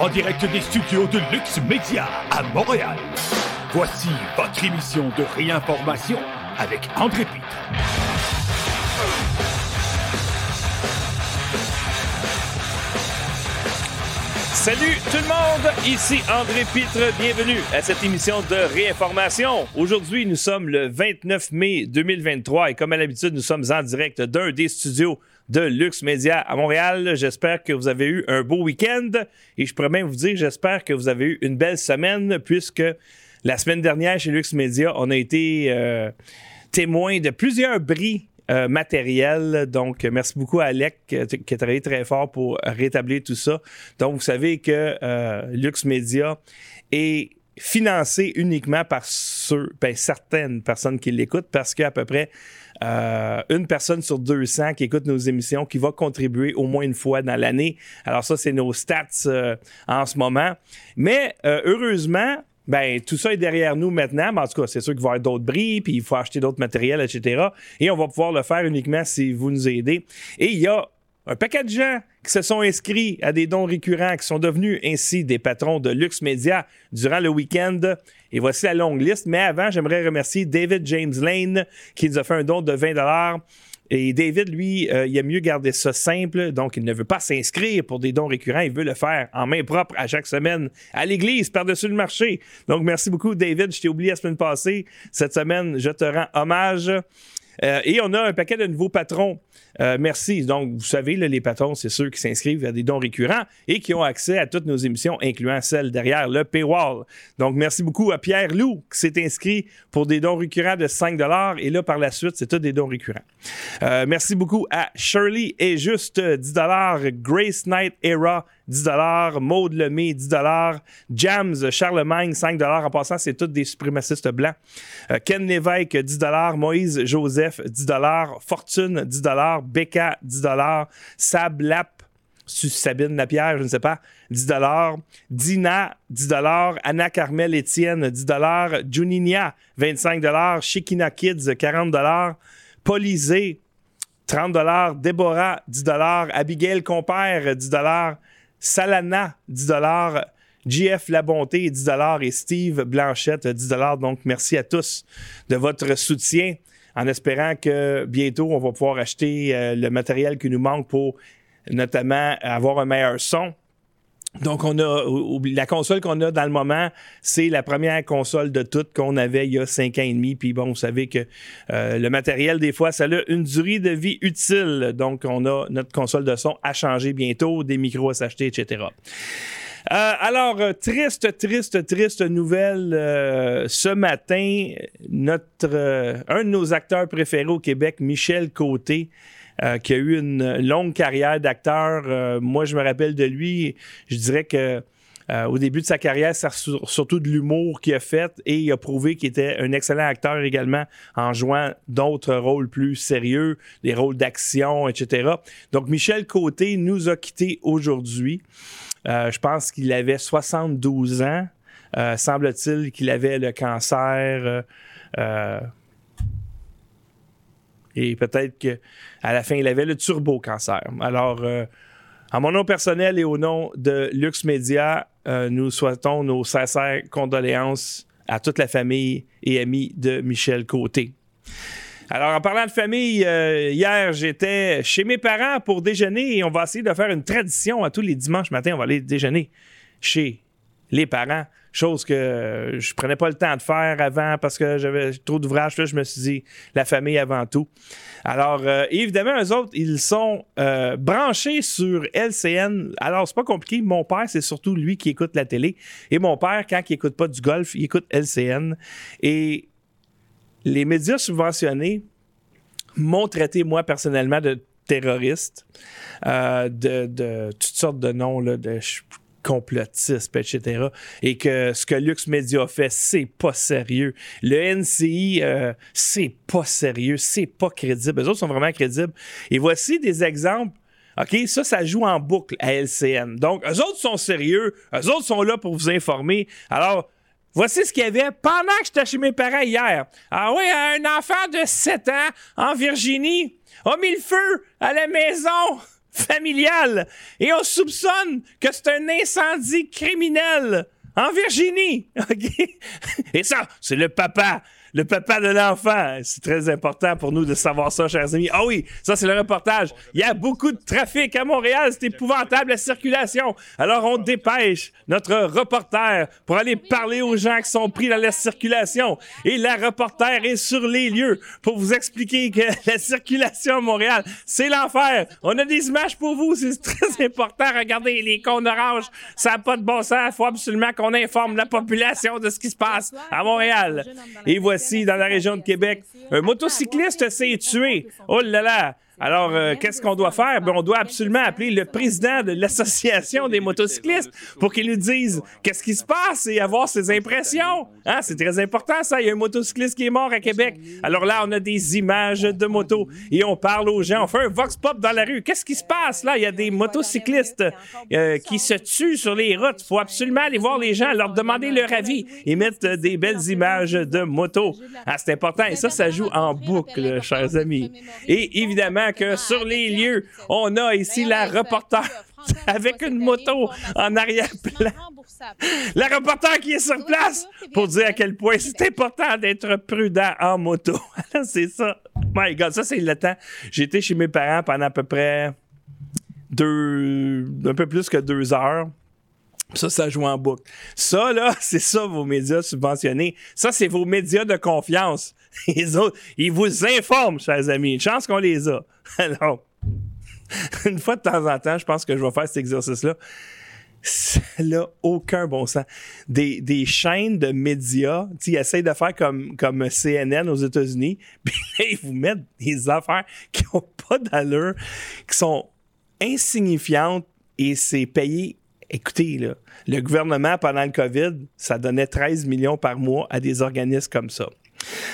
en direct des studios de Lux Media à Montréal. Voici votre émission de réinformation avec André Pitre. Salut tout le monde, ici André Pitre, bienvenue à cette émission de réinformation. Aujourd'hui, nous sommes le 29 mai 2023 et comme à l'habitude, nous sommes en direct d'un des studios de Lux Media à Montréal. J'espère que vous avez eu un beau week-end et je pourrais même vous dire, j'espère que vous avez eu une belle semaine puisque la semaine dernière chez Lux Media, on a été euh, témoin de plusieurs bris euh, matériel. Donc, merci beaucoup à Alec euh, qui a travaillé très fort pour rétablir tout ça. Donc, vous savez que euh, Lux Media est financé uniquement par ben, certaines personnes qui l'écoutent parce qu'à peu près une personne sur 200 qui écoute nos émissions qui va contribuer au moins une fois dans l'année. Alors ça, c'est nos stats en ce moment. Mais heureusement, ben tout ça est derrière nous maintenant. Mais en tout cas, c'est sûr qu'il va y avoir d'autres bris, puis il faut acheter d'autres matériels, etc. Et on va pouvoir le faire uniquement si vous nous aidez. Et il y a un paquet de gens qui se sont inscrits à des dons récurrents, qui sont devenus ainsi des patrons de Lux Media durant le week-end. Et voici la longue liste. Mais avant, j'aimerais remercier David James Lane qui nous a fait un don de 20 et David, lui, euh, il a mieux garder ça simple, donc il ne veut pas s'inscrire pour des dons récurrents, il veut le faire en main propre à chaque semaine à l'église, par-dessus le marché. Donc merci beaucoup, David. Je t'ai oublié la semaine passée. Cette semaine, je te rends hommage. Euh, et on a un paquet de nouveaux patrons. Euh, merci. Donc, vous savez, les patrons, c'est ceux qui s'inscrivent à des dons récurrents et qui ont accès à toutes nos émissions, incluant celles derrière le paywall. Donc, merci beaucoup à Pierre Lou qui s'est inscrit pour des dons récurrents de 5 Et là, par la suite, c'est tout des dons récurrents. Euh, merci beaucoup à Shirley et juste 10 Grace Knight Era 10 Maude Lemay, 10 Jams Charlemagne, 5 En passant, c'est tous des suprémacistes blancs. Euh, Ken Lévesque, 10 Moïse Joseph, 10 Fortune, 10 Becca, 10 Sab Lap, Sabine Lapierre, je ne sais pas, 10 Dina, 10 Anna Carmel Etienne, 10 Juninia, 25 Shikina Kids, 40 Polizé, 30 Déborah, 10 Abigail Compère, 10 Salana, 10 JF La Bonté, 10 et Steve Blanchette, 10 Donc, merci à tous de votre soutien en espérant que bientôt, on va pouvoir acheter euh, le matériel qui nous manque pour notamment avoir un meilleur son. Donc, on a la console qu'on a dans le moment, c'est la première console de toutes qu'on avait il y a cinq ans et demi. Puis bon, vous savez que euh, le matériel, des fois, ça a une durée de vie utile. Donc, on a notre console de son à changer bientôt, des micros à s'acheter, etc. Euh, alors, euh, triste, triste, triste nouvelle. ce matin, notre, un de nos acteurs préférés au Québec, Michel Côté, euh, qui a eu une longue carrière d'acteur. Euh, moi, je me rappelle de lui. Je dirais que euh, au début de sa carrière, c'est surtout de l'humour qu'il a fait et il a prouvé qu'il était un excellent acteur également en jouant d'autres rôles plus sérieux, des rôles d'action, etc. Donc, Michel Côté nous a quittés aujourd'hui. je pense qu'il avait 72 ans. Semble-t-il qu'il avait le cancer et peut-être qu'à la fin, il avait le turbo-cancer. Alors, euh, à mon nom personnel et au nom de Lux Media, euh, nous souhaitons nos sincères condoléances à toute la famille et amis de Michel Côté. Alors, en parlant de famille, euh, hier, j'étais chez mes parents pour déjeuner et on va essayer de faire une tradition à tous les dimanches matin. On va aller déjeuner chez les parents. Chose que je prenais pas le temps de faire avant parce que j'avais trop d'ouvrages. je me suis dit, la famille avant tout. Alors, euh, évidemment, eux autres, ils sont euh, branchés sur LCN. Alors, c'est pas compliqué. Mon père, c'est surtout lui qui écoute la télé. Et mon père, quand il écoute pas du golf, il écoute LCN. Et les médias subventionnés m'ont traité, moi, personnellement, de terroriste, euh, de, toutes sortes de noms, là, de complotiste, etc. Et que ce que Lux Media fait, c'est pas sérieux. Le NCI, euh, c'est pas sérieux, c'est pas crédible. Les autres sont vraiment crédibles. Et voici des exemples. OK, ça, ça joue en boucle à LCN. Donc, eux autres sont sérieux, eux autres sont là pour vous informer. Alors, Voici ce qu'il y avait pendant que j'étais chez mes parents hier. Ah oui, un enfant de 7 ans en Virginie a mis le feu à la maison familial et on soupçonne que c'est un incendie criminel en Virginie. Et ça, c'est le papa le papa de l'enfant. C'est très important pour nous de savoir ça, chers amis. Ah oui, ça c'est le reportage. Il y a beaucoup de trafic à Montréal, c'est épouvantable la circulation. Alors on dépêche notre reporter pour aller parler aux gens qui sont pris dans la circulation. Et la reporter est sur les lieux pour vous expliquer que la circulation à Montréal, c'est l'enfer. On a des images pour vous, c'est très important. Regardez les cônes orange, ça n'a pas de bon sens. Il faut absolument qu'on informe la population de ce qui se passe à Montréal. Dans la région de Québec. Un motocycliste s'est tué. Oh là là! Alors, euh, qu'est-ce qu'on doit faire? Ben, on doit absolument appeler le président de l'Association des motocyclistes pour qu'il nous dise qu'est-ce qui se passe et avoir ses impressions. Hein? C'est très important, ça. Il y a un motocycliste qui est mort à Québec. Alors là, on a des images de motos et on parle aux gens. On fait un vox pop dans la rue. Qu'est-ce qui se passe là? Il y a des motocyclistes euh, qui se tuent sur les routes. Il faut absolument aller voir les gens, leur demander leur avis et mettre des belles images de motos. Ah, c'est important. Et ça, ça joue en boucle, chers amis. Et évidemment, que sur les lieux, on a ici la reporter avec une moto en arrière-plan. La reporter qui est sur place pour dire à quel point c'est important d'être prudent en moto. c'est ça. My God, ça c'est le temps. J'étais chez mes parents pendant à peu près deux, un peu plus que deux heures. Ça, ça joue en boucle. Ça, là, c'est ça vos médias subventionnés. Ça, c'est vos médias de confiance. Les autres, ils vous informent, chers amis. Une chance qu'on les a. Alors, une fois de temps en temps, je pense que je vais faire cet exercice-là. Ça n'a aucun bon sens. Des, des chaînes de médias, ils essayent de faire comme, comme CNN aux États-Unis, puis là, ils vous mettent des affaires qui n'ont pas d'allure, qui sont insignifiantes, et c'est payé écoutez, là, le gouvernement, pendant le COVID, ça donnait 13 millions par mois à des organismes comme ça.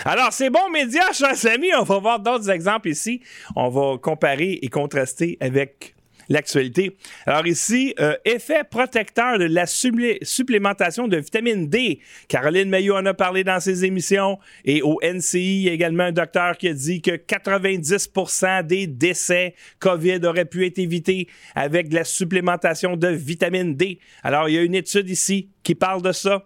Alors, c'est bon médias, chers amis. On va voir d'autres exemples ici. On va comparer et contraster avec l'actualité. Alors ici, euh, effet protecteur de la supplémentation de vitamine D. Caroline Maillot en a parlé dans ses émissions. Et au NCI, il y a également un docteur qui a dit que 90% des décès COVID auraient pu être évités avec la supplémentation de vitamine D. Alors, il y a une étude ici qui parle de ça.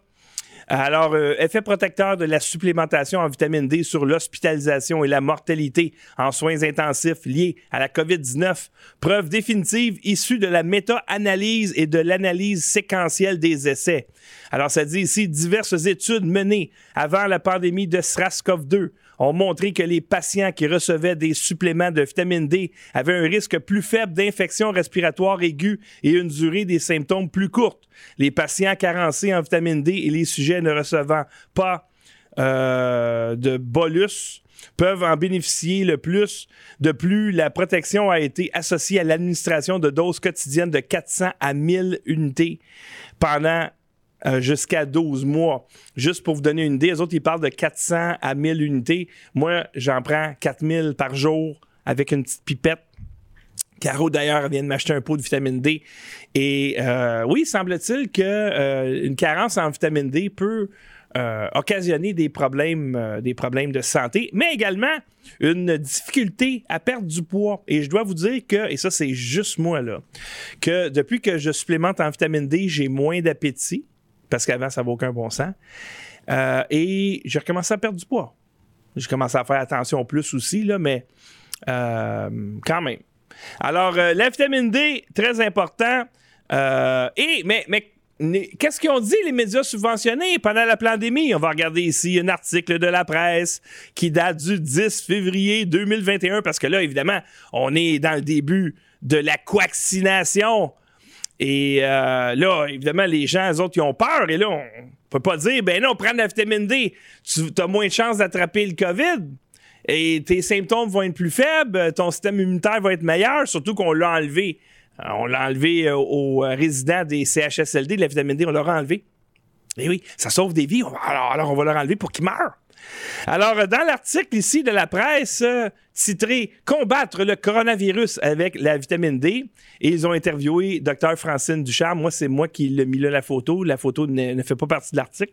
Alors, euh, effet protecteur de la supplémentation en vitamine D sur l'hospitalisation et la mortalité en soins intensifs liés à la COVID-19. Preuve définitive issue de la méta-analyse et de l'analyse séquentielle des essais. Alors, ça dit ici diverses études menées avant la pandémie de SRAS-CoV-2 ont montré que les patients qui recevaient des suppléments de vitamine D avaient un risque plus faible d'infection respiratoire aiguë et une durée des symptômes plus courte. Les patients carencés en vitamine D et les sujets ne recevant pas euh, de bolus peuvent en bénéficier le plus. De plus, la protection a été associée à l'administration de doses quotidiennes de 400 à 1000 unités pendant euh, jusqu'à 12 mois. Juste pour vous donner une idée, les autres, ils parlent de 400 à 1000 unités. Moi, j'en prends 4000 par jour avec une petite pipette. Caro, d'ailleurs, vient de m'acheter un pot de vitamine D. Et euh, oui, semble-t-il qu'une euh, carence en vitamine D peut occasionner des problèmes, des problèmes de santé, mais également une difficulté à perdre du poids. Et je dois vous dire que, et ça c'est juste moi là, que depuis que je supplémente en vitamine D, j'ai moins d'appétit parce qu'avant, ça n'avait aucun bon sens. Euh, et j'ai recommencé à perdre du poids. J'ai commencé à faire attention plus aussi, là, mais euh, quand même. Alors, euh, la vitamine D, très important. et, mais, mais Qu'est-ce qu'ils ont dit, les médias subventionnés, pendant la pandémie? On va regarder ici un article de la presse qui date du 10 février 2021, parce que là, évidemment, on est dans le début de la coaccination. Et euh, là, évidemment, les gens, eux autres, ils ont peur. Et là, on peut pas dire, ben non, prends de la vitamine D, tu as moins de chances d'attraper le COVID. Et tes symptômes vont être plus faibles, ton système immunitaire va être meilleur, surtout qu'on l'a enlevé. Euh, on l'a enlevé euh, aux résidents des CHSLD, de la vitamine D, on l'a enlevé. Et oui, ça sauve des vies. Alors, alors on va leur enlever pour qu'ils meurent. Alors, dans l'article ici de la presse, euh, titré Combattre le coronavirus avec la vitamine D, et ils ont interviewé Dr. Francine Ducharme. Moi, c'est moi qui l'ai mis là la photo. La photo ne, fait pas partie de l'article.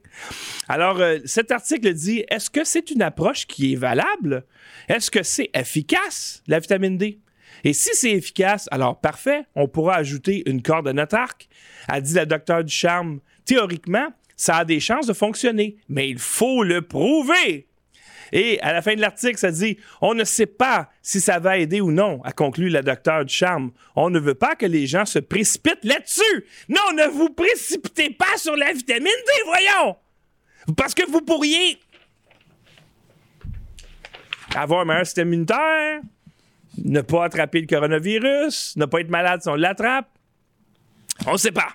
Alors, euh, cet article dit Est-ce que c'est une approche qui est valable? Est-ce que c'est efficace, la vitamine D Et si c'est efficace, alors parfait, on pourra ajouter une corde à notre arc. A dit la docteur Ducharme, théoriquement, ça a des chances de fonctionner, mais il faut le prouver. Et à la fin de l'article, ça dit On ne sait pas si ça va aider ou non, a conclu la docteur Ducharme. On ne veut pas que les gens se précipitent là-dessus. Non, ne vous précipitez pas sur la vitamine D, voyons. Parce que vous pourriez avoir un meilleur système immunitaire, ne pas attraper le coronavirus, ne pas être malade si on l'attrape. On ne sait pas.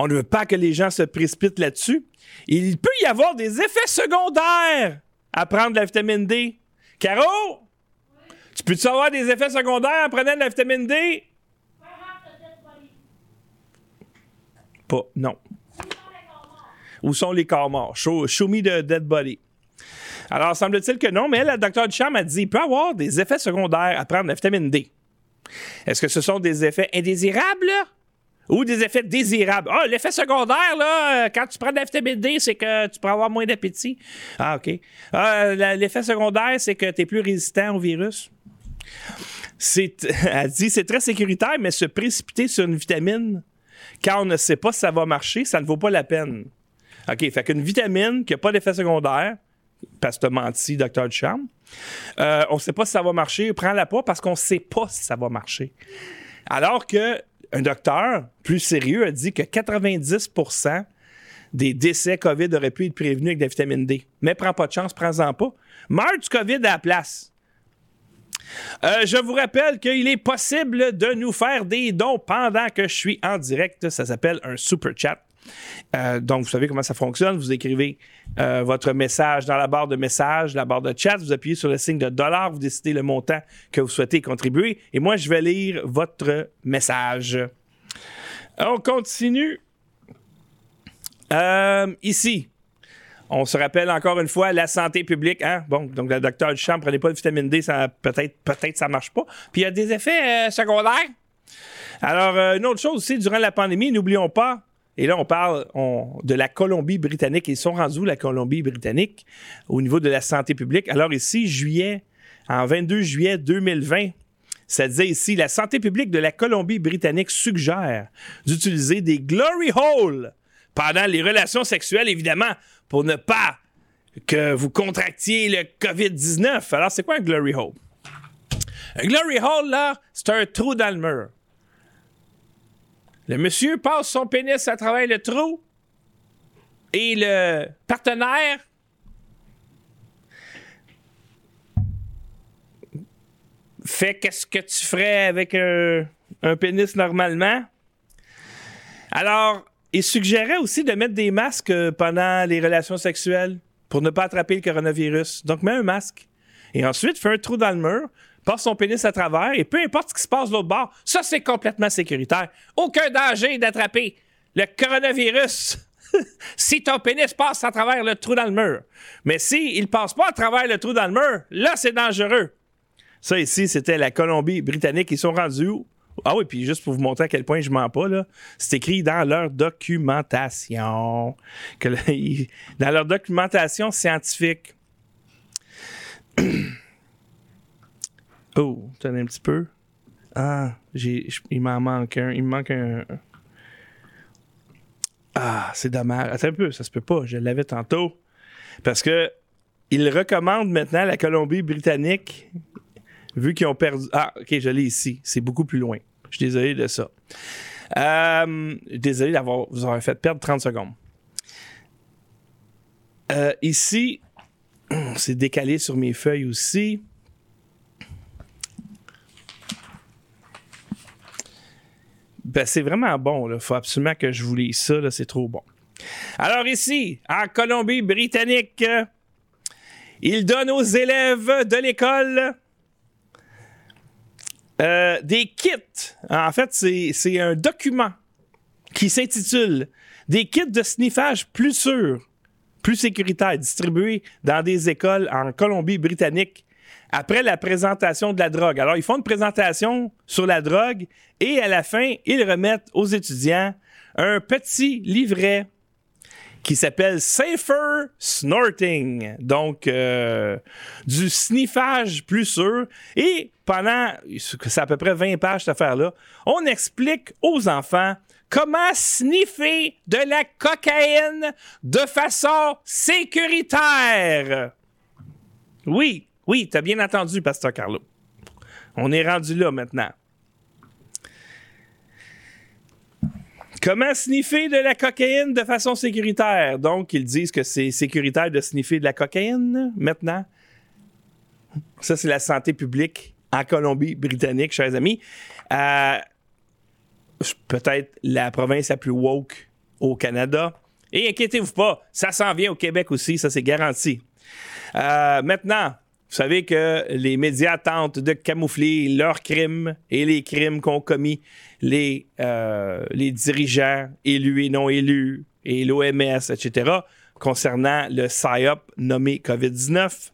On ne veut pas que les gens se précipitent là-dessus. Il peut y avoir des effets secondaires à prendre de la vitamine D. Caro? Tu peux-tu avoir des effets secondaires en prenant de la vitamine D? Pas, non. Où sont les corps morts? Show, me the dead body. Alors, semble-t-il que non, mais la docteur Duchamp a dit qu'il peut avoir des effets secondaires à prendre de la vitamine D. Est-ce que ce sont des effets indésirables? Ou des effets désirables? Ah, l'effet secondaire, là, euh, quand tu prends de la vitamine D, c'est que tu pourras avoir moins d'appétit. Ah, OK. Ah, l'effet secondaire, c'est que tu es plus résistant au virus. C'est, elle dit c'est très sécuritaire, mais se précipiter sur une vitamine quand on ne sait pas si ça va marcher, ça ne vaut pas la peine. OK, fait qu'une vitamine qui n'a pas d'effet secondaire, parce que as menti, docteur Duchamp, euh, on ne sait pas si ça va marcher, prends-la pas parce qu'on ne sait pas si ça va marcher. Alors que un docteur plus sérieux a dit que 90% des décès COVID auraient pu être prévenus avec de la vitamine D. Mais prends pas de chance, prends-en pas. Meurs du COVID à la place. Euh, je vous rappelle qu'il est possible de nous faire des dons pendant que je suis en direct. Ça s'appelle un super chat. Euh, donc, vous savez comment ça fonctionne. Vous écrivez euh, votre message dans la barre de message, la barre de chat. Vous appuyez sur le signe de dollar. Vous décidez le montant que vous souhaitez contribuer. Et moi, je vais lire votre message. On continue. Euh, ici, on se rappelle encore une fois la santé publique. Hein? Bon, donc le docteur Duchamp, prenez pas de vitamine D, ça peut-être peut-être ça marche pas. Puis il y a des effets secondaires. Alors, une autre chose aussi, durant la pandémie, n'oublions pas, et là, on parle de la Colombie-Britannique. Ils sont rendus la Colombie-Britannique, au niveau de la santé publique? Alors ici, juillet, en 22 juillet 2020, ça disait ici, la santé publique de la Colombie-Britannique suggère d'utiliser des glory holes pendant les relations sexuelles, évidemment, pour ne pas que vous contractiez le COVID-19. Alors, c'est quoi un glory hole? Un glory hole, là, c'est un trou dans le mur. Le monsieur passe son pénis à travers le trou et le partenaire fait qu'est-ce que tu ferais avec un, pénis normalement? Alors, il suggérait aussi de mettre des masques euh, pendant les relations sexuelles pour ne pas attraper le coronavirus. Donc, mets un masque. Et ensuite, fais un trou dans le mur, passe son pénis à travers et peu importe ce qui se passe de l'autre bord, ça c'est complètement sécuritaire. Aucun danger d'attraper le coronavirus si ton pénis passe à travers le trou dans le mur. Mais si il passe pas à travers le trou dans le mur, là c'est dangereux. Ça ici, c'était la Colombie-Britannique. Ils sont rendus où? Ah oui, puis juste pour vous montrer à quel point je mens pas, là, c'est écrit dans leur documentation. Dans leur documentation scientifique. Oh, attendez un petit peu? Ah, j'ai, il m'en manque un. Il me manque un. Ah, c'est dommage. Attends un peu, ça se peut pas. Je l'avais tantôt. Parce que il recommande maintenant la Colombie-Britannique, vu qu'ils ont perdu. Ah, ok, je l'ai ici. C'est beaucoup plus loin. Je suis désolé de ça. Euh, désolé d'avoir vous avoir fait perdre 30 secondes. Euh, ici, c'est décalé sur mes feuilles aussi. Ben, c'est vraiment bon. Il faut absolument que je vous lise ça. C'est trop bon. Alors ici, en Colombie-Britannique, il donne aux élèves de l'école euh, des kits. En fait, c'est un document qui s'intitule Des kits de sniffage plus sûrs, plus sécuritaires, distribués dans des écoles en Colombie-Britannique après la présentation de la drogue. Alors, ils font une présentation sur la drogue et à la fin, ils remettent aux étudiants un petit livret qui s'appelle Safer Snorting. Donc, euh, du sniffage plus sûr. Et pendant, c'est à peu près 20 pages cette affaire-là, on explique aux enfants comment sniffer de la cocaïne de façon sécuritaire. Oui, oui, t'as bien entendu, Pasteur Carlo. On est rendu là maintenant. Comment sniffer de la cocaïne de façon sécuritaire? Donc, ils disent que c'est sécuritaire de sniffer de la cocaïne maintenant. Ça, c'est la santé publique en Colombie-Britannique, chers amis. Euh, peut-être la province la plus woke au Canada. Et inquiétez-vous pas, ça s'en vient au Québec aussi, ça c'est garanti. Euh, maintenant, vous savez que les médias tentent de camoufler leurs crimes et les crimes qu'ont commis les, euh, les dirigeants élus et non élus et l'OMS, etc concernant le PSYOP nommé COVID-19.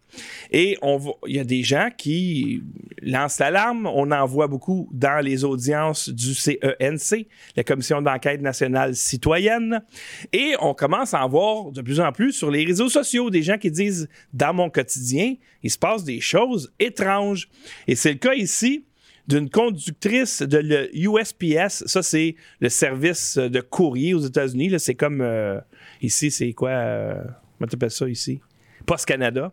Et il y a des gens qui lancent l'alarme. On en voit beaucoup dans les audiences du CENC, la Commission d'enquête nationale citoyenne. Et on commence à en voir de plus en plus sur les réseaux sociaux des gens qui disent Dans mon quotidien, il se passe des choses étranges. Et c'est le cas ici d'une conductrice de l'USPS. Ça, c'est le service de courrier aux États-Unis. C'est comme euh, ici, c'est quoi? Euh, comment tu ça ici? Post Canada.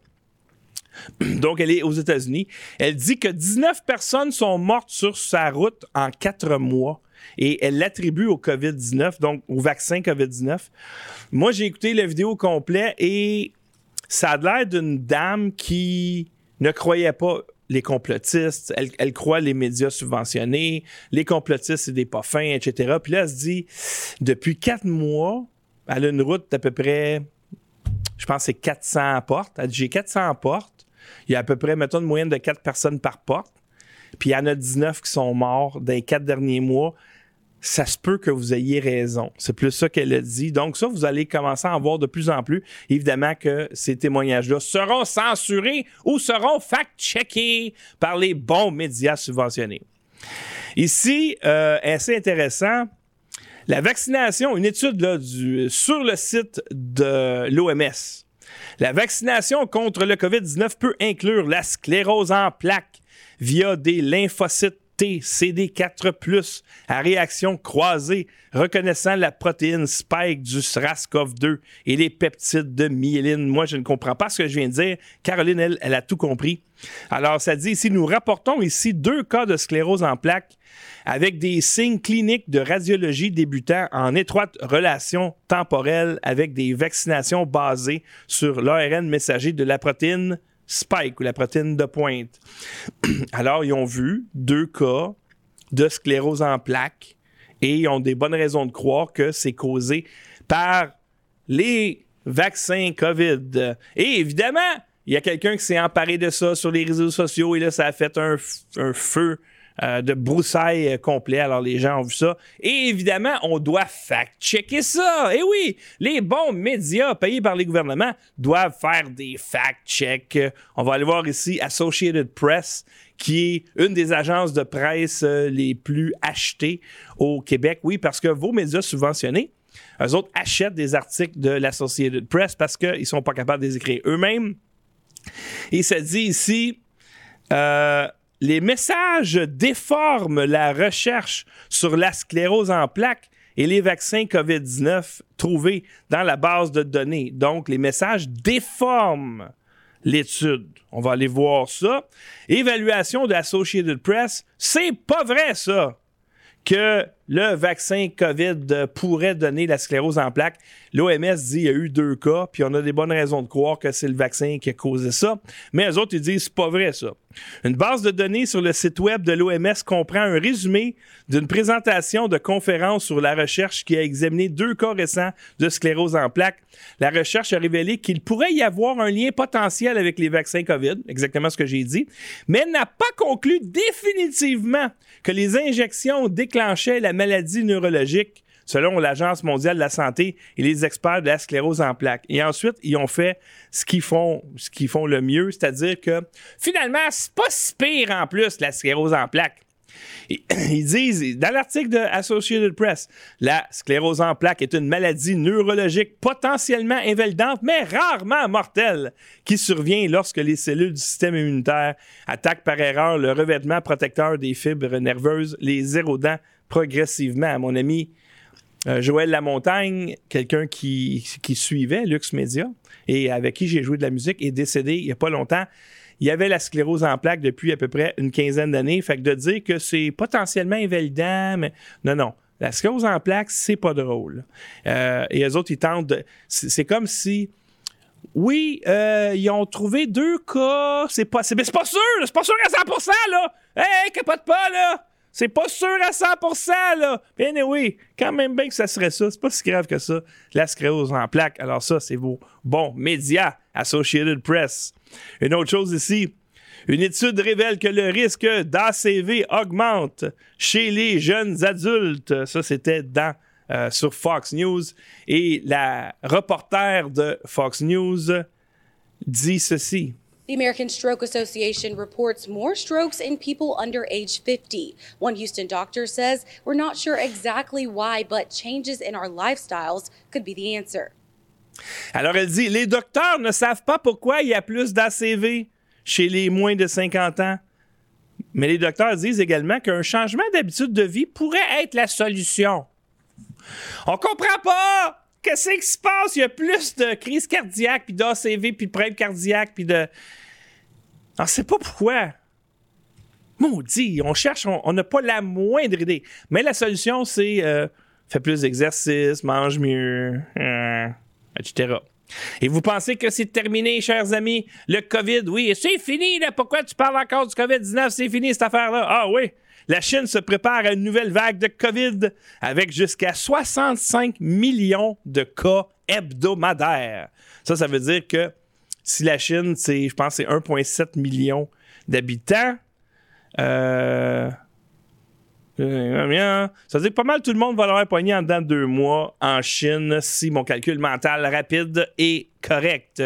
Donc, elle est aux États-Unis. Elle dit que 19 personnes sont mortes sur sa route en quatre mois et elle l'attribue au COVID-19, donc au vaccin COVID-19. Moi, j'ai écouté la vidéo complète et ça a l'air d'une dame qui ne croyait pas les complotistes, elle, croit les médias subventionnés, les complotistes, c'est des pas fins, etc. Puis là, elle se dit, depuis quatre mois, elle a une route d'à peu près, je pense, c'est 400 portes. Elle dit, j'ai 400 portes. Il y a à peu près, mettons, une moyenne de 4 personnes par porte. Puis il y en a 19 qui sont morts dans les quatre derniers mois ça se peut que vous ayez raison. C'est plus ça qu'elle a dit. Donc ça, vous allez commencer à en voir de plus en plus. Évidemment que ces témoignages-là seront censurés ou seront fact-checkés par les bons médias subventionnés. Ici, euh, assez intéressant, la vaccination, une étude sur le site de l'OMS. La vaccination contre le COVID-19 peut inclure la sclérose en plaques via des lymphocytes CD4+, à réaction croisée, reconnaissant la protéine spike du SRAS-CoV-2 et les peptides de myéline. Moi, je ne comprends pas ce que je viens de dire. Caroline, elle, elle a tout compris. Alors, ça dit ici, nous rapportons ici deux cas de sclérose en plaques avec des signes cliniques de radiologie débutant en étroite relation temporelle avec des vaccinations basées sur l'ARN messager de la protéine spike ou la protéine de pointe. Alors, ils ont vu deux cas de sclérose en plaques et ils ont des bonnes raisons de croire que c'est causé par les vaccins COVID. Et évidemment, il y a quelqu'un qui s'est emparé de ça sur les réseaux sociaux et là, ça a fait un, un feu euh, de broussailles euh, complet. Alors, les gens ont vu ça. Et évidemment, on doit fact-checker ça. Et oui, les bons médias payés par les gouvernements doivent faire des fact-checks. On va aller voir ici Associated Press, qui est une des agences de presse euh, les plus achetées au Québec. Oui, parce que vos médias subventionnés, eux autres achètent des articles de l'Associated Press parce qu'ils ne sont pas capables de les écrire eux-mêmes. Et ça dit ici, les messages déforment la recherche sur la sclérose en plaques et les vaccins COVID-19 trouvés dans la base de données. Donc, les messages déforment l'étude. On va aller voir ça. Évaluation de Associated Press, c'est pas vrai ça que le vaccin COVID pourrait donner la sclérose en plaques. L'OMS dit qu'il y a eu deux cas, puis on a des bonnes raisons de croire que c'est le vaccin qui a causé ça. Mais les autres, ils disent c'est pas vrai ça. Une base de données sur le site web de l'OMS comprend un résumé d'une présentation de conférence sur la recherche qui a examiné deux cas récents de sclérose en plaques. La recherche a révélé qu'il pourrait y avoir un lien potentiel avec les vaccins COVID, exactement ce que j'ai dit, mais n'a pas conclu définitivement que les injections déclenchaient la maladie neurologique selon l'Agence mondiale de la santé et les experts de la sclérose en plaques. Et ensuite, ils ont fait ce qu'ils font, ce qu'ils font le mieux, c'est-à-dire que finalement, c'est pas si pire en plus la sclérose en plaques. Ils disent, dans l'article de Associated Press, la sclérose en plaques est une maladie neurologique potentiellement invalidante, mais rarement mortelle, qui survient lorsque les cellules du système immunitaire attaquent par erreur le revêtement protecteur des fibres nerveuses, les érodant progressivement. Mon ami euh, Joël Lamontagne, quelqu'un qui, suivait Lux Media et avec qui j'ai joué de la musique, est décédé il n'y a pas longtemps il avait la sclérose en plaques depuis à peu près une quinzaine d'années. Fait que de dire que c'est potentiellement invalidant, mais non, non. La sclérose en plaques, c'est pas drôle. Euh, et les autres, ils tentent de. C'est comme si. Oui, euh, ils ont trouvé deux cas. C'est pas, c'est, pas sûr, c'est pas sûr à 100%, là. Hey, capote pas, là. C'est pas sûr à 100%, là. Mais oui, quand même bien que ça serait ça. C'est pas si grave que ça. La sclérose en plaques. Alors ça, c'est vos bons médias. Associated Press. Une autre chose ici, une étude révèle que le risque d'ACV augmente chez les jeunes adultes. Ça, c'était dans euh, sur Fox News. Et la reporter de Fox News dit ceci. The American Stroke Association reports more strokes in people under age 50. One Houston doctor says, We're not sure exactly why, but changes in our lifestyles could be the answer. Alors elle dit, les docteurs ne savent pas pourquoi il y a plus d'ACV chez les moins de 50 ans. Mais les docteurs disent également qu'un changement d'habitude de vie pourrait être la solution. On comprend pas! Qu'est-ce qui se passe? Il y a plus de crise cardiaque, puis d'ACV, puis de problèmes cardiaques, puis de... On sait pas pourquoi. Maudit, on cherche, on n'a pas la moindre idée. Mais la solution, c'est euh, fais plus d'exercice, mange mieux. Hein etc. Et vous pensez que c'est terminé, chers amis, le COVID? Oui, c'est fini, là. Pourquoi tu parles encore du COVID-19? C'est fini, cette affaire-là. Ah oui. La Chine se prépare à une nouvelle vague de COVID avec jusqu'à 65 millions de cas hebdomadaires. Ça, ça veut dire que si la Chine, c'est, je pense, c'est 1,7 million d'habitants, euh, euh, ça veut dire que pas mal tout le monde va l'avoir poigné en deux mois en Chine si mon calcul mental rapide est correct.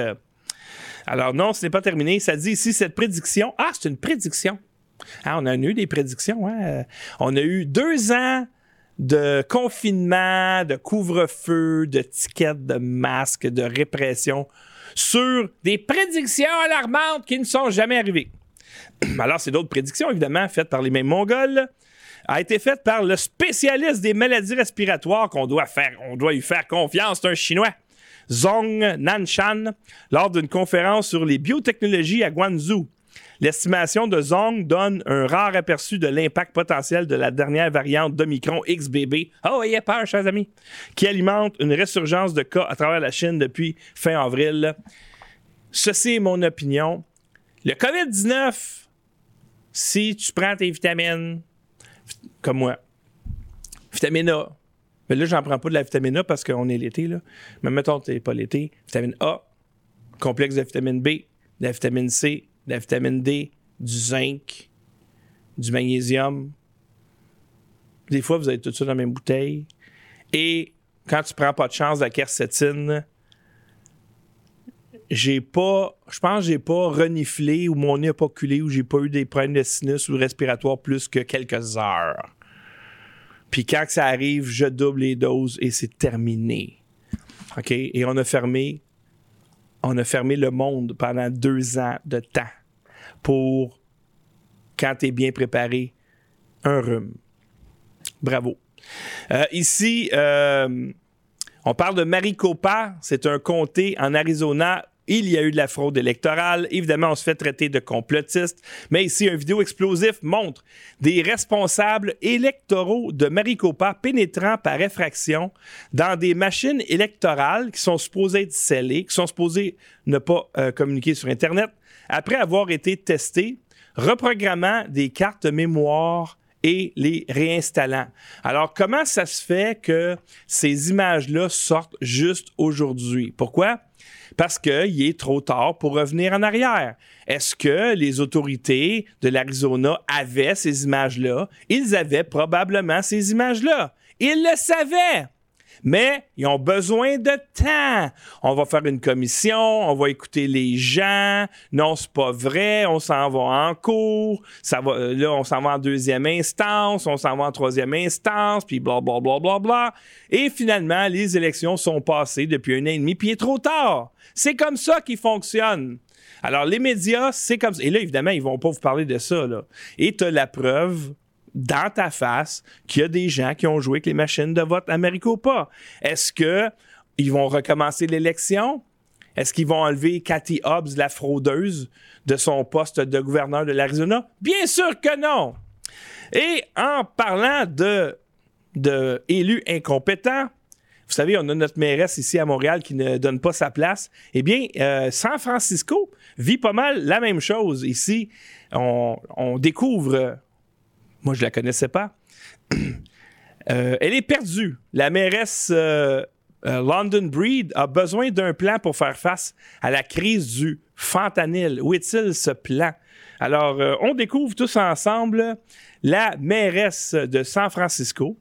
Alors non, ce n'est pas terminé. Ça dit ici cette prédiction. Ah, c'est une prédiction. Ah, on a eu des prédictions. Hein? On a eu deux ans de confinement, de couvre-feu, de tickets, de masques, de répression sur des prédictions alarmantes qui ne sont jamais arrivées. Alors, c'est d'autres prédictions, évidemment, faites par les mêmes Mongols a été faite par le spécialiste des maladies respiratoires qu'on doit faire, on doit lui faire confiance, c'est un Chinois. Zhong Nanshan, lors d'une conférence sur les biotechnologies à Guangzhou. L'estimation de Zhong donne un rare aperçu de l'impact potentiel de la dernière variante d'Omicron XBB. Oh, ayez peur, chers amis, qui alimente une résurgence de cas à travers la Chine depuis fin avril. Ceci est mon opinion. Le COVID-19, si tu prends tes vitamines, comme moi. Vitamine A. Mais là, j'en prends pas de la vitamine A parce qu'on est l'été. Mais mettons, t'es pas l'été. Vitamine A, complexe de vitamine B, de la vitamine C, de la vitamine D, du zinc, du magnésium. Des fois, vous avez tout ça dans la même bouteille. Et quand tu prends pas de chance de la quercétine, j'ai pas, je pense que j'ai pas reniflé ou mon nez n'a pas culé ou j'ai pas eu des problèmes de sinus ou respiratoire plus que quelques heures. Puis quand ça arrive, je double les doses et c'est terminé. OK? Et on a fermé, on a fermé le monde pendant deux ans de temps pour, quand tu bien préparé, un rhume. Bravo. Euh, ici, euh, on parle de Maricopa. C'est un comté en Arizona il y a eu de la fraude électorale. Évidemment, on se fait traiter de complotiste. Mais ici, un vidéo explosif montre des responsables électoraux de Maricopa pénétrant par effraction dans des machines électorales qui sont supposées être scellées, qui sont supposées ne pas euh, communiquer sur Internet, après avoir été testées, reprogrammant des cartes mémoire et les réinstallant. Alors, comment ça se fait que ces images-là sortent juste aujourd'hui? Pourquoi? Parce qu'il est trop tard pour revenir en arrière. Est-ce que les autorités de l'Arizona avaient ces images-là? Ils avaient probablement ces images-là. Ils le savaient. Mais ils ont besoin de temps. On va faire une commission, on va écouter les gens. Non, c'est pas vrai. On s'en va en cours. Ça va, euh, là, on s'en va en deuxième instance, on s'en va en troisième instance, puis bla bla bla bla bla. Et finalement, les élections sont passées depuis un an et demi, puis il est trop tard. C'est comme ça qu'ils fonctionnent. Alors, les médias, c'est comme ça. Et là, évidemment, ils vont pas vous parler de ça. Là. Et tu as la preuve dans ta face qu'il y a des gens qui ont joué avec les machines de vote américaines ou pas. Est-ce que ils vont recommencer l'élection? Est-ce qu'ils vont enlever Cathy Hobbs, la fraudeuse, de son poste de gouverneur de l'Arizona? Bien sûr que non. Et en parlant de, de élus incompétents, vous savez, on a notre mairesse ici à Montréal qui ne donne pas sa place. Eh bien, euh, San Francisco vit pas mal la même chose. Ici, on, découvre moi, je la connaissais pas. Euh, elle est perdue. La mairesse euh, London Breed a besoin d'un plan pour faire face à la crise du fentanyl. Où est-il ce plan? Alors, on découvre tous ensemble la mairesse de San Francisco.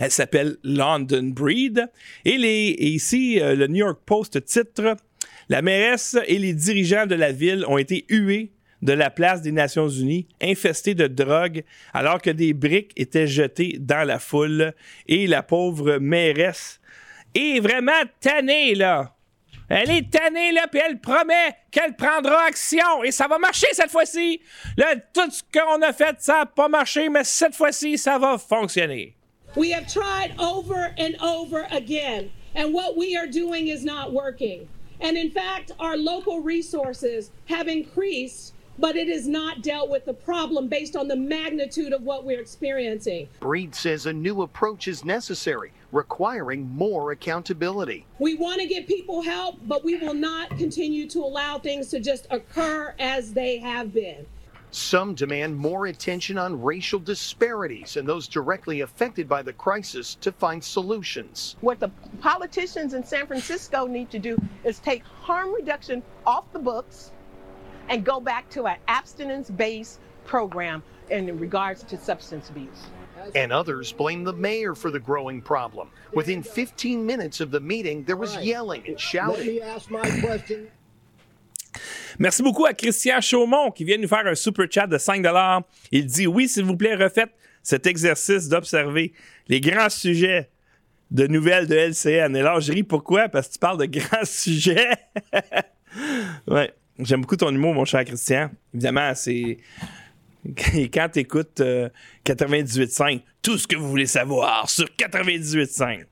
Elle s'appelle London Breed. Et, les, et ici, le New York Post titre La mairesse et les dirigeants de la ville ont été hués de la place des Nations Unies, infestée de drogue, alors que des briques étaient jetées dans la foule. Et la pauvre mairesse est vraiment tannée, là. Elle est tannée, là, puis elle promet qu'elle prendra action. Et ça va marcher cette fois-ci. Là, tout ce qu'on a fait, ça n'a pas marché, mais cette fois-ci, ça va fonctionner. We have tried over and over again, and what we are doing is not working. And in fact, our local resources have increased but it has not dealt with the problem based on the magnitude of what we're experiencing. Breed says a new approach is necessary, requiring more accountability. We want to give people help, but we will not continue to allow things to just occur as they have been. Some demand more attention on racial disparities and those directly affected by the crisis to find solutions. What the politicians in San Francisco need to do is take harm reduction off the books and go back to an abstinence based program in regards to substance abuse. And others blame the mayor for the growing problem. Within 15 minutes of the meeting, there was yelling and shouting. Let me ask my question. Merci beaucoup à Christian Chaumont qui vient nous faire un super chat de 5 Il dit Oui, s'il vous plaît, refaites cet exercice d'observer les grands sujets de nouvelles de LCN. Et là, je ris pourquoi? Parce que tu parles de grands sujets. ouais. J'aime beaucoup ton humour, mon cher Christian. Évidemment, c'est. Quand tu écoutes 98.5, tout ce que vous voulez savoir sur 98.5.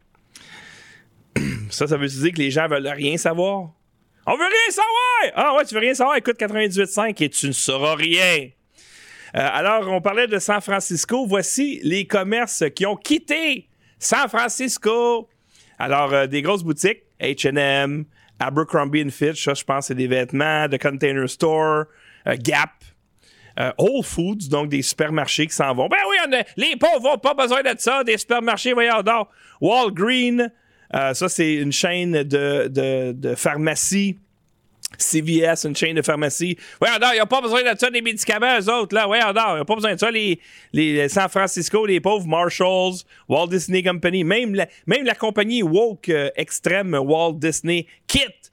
Ça, ça veut dire que les gens veulent rien savoir? On veut rien savoir! Ah ouais, tu veux rien savoir? Écoute 98.5 et tu ne sauras rien. Euh, alors, on parlait de San Francisco. Voici les commerces qui ont quitté San Francisco. Alors, euh, des grosses boutiques, HM, Abercrombie Fitch, ça, je pense, c'est des vêtements, de Container Store, euh, Gap. Whole Foods, donc des supermarchés qui s'en vont. Ben oui, on a, les pauvres n'ont pas besoin de ça, des supermarchés, voyons donc. Walgreen, euh, ça c'est une chaîne de, de, de pharmacie CVS, une chaîne de pharmacie. Oui, ils n'ont pas besoin de ça, des médicaments, eux autres, là. Oui, ils n'ont pas besoin de ça. Les, les, San Francisco, les pauvres Marshalls, Walt Disney Company, même la, même la compagnie woke euh, extrême Walt Disney quitte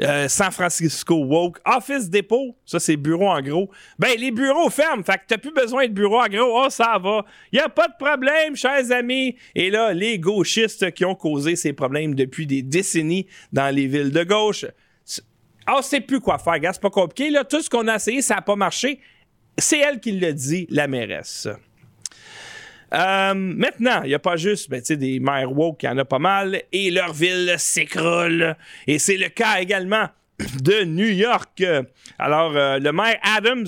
euh, San Francisco Woke. Office Depot, ça c'est bureau en gros. Ben, les bureaux ferment, fait que t'as plus besoin de bureau en gros. Oh, ça va. Y a pas de problème, chers amis. Et là, les gauchistes qui ont causé ces problèmes depuis des décennies dans les villes de gauche ah, on sait plus quoi faire, gars, c'est pas compliqué. Là, tout ce qu'on a essayé, ça n'a pas marché. C'est elle qui le dit, la mairesse. Euh, maintenant, il n'y a pas juste ben, des maires woke, il y en a pas mal, et leur ville s'écroule. Et c'est le cas également de New York. Alors, euh, le maire Adams,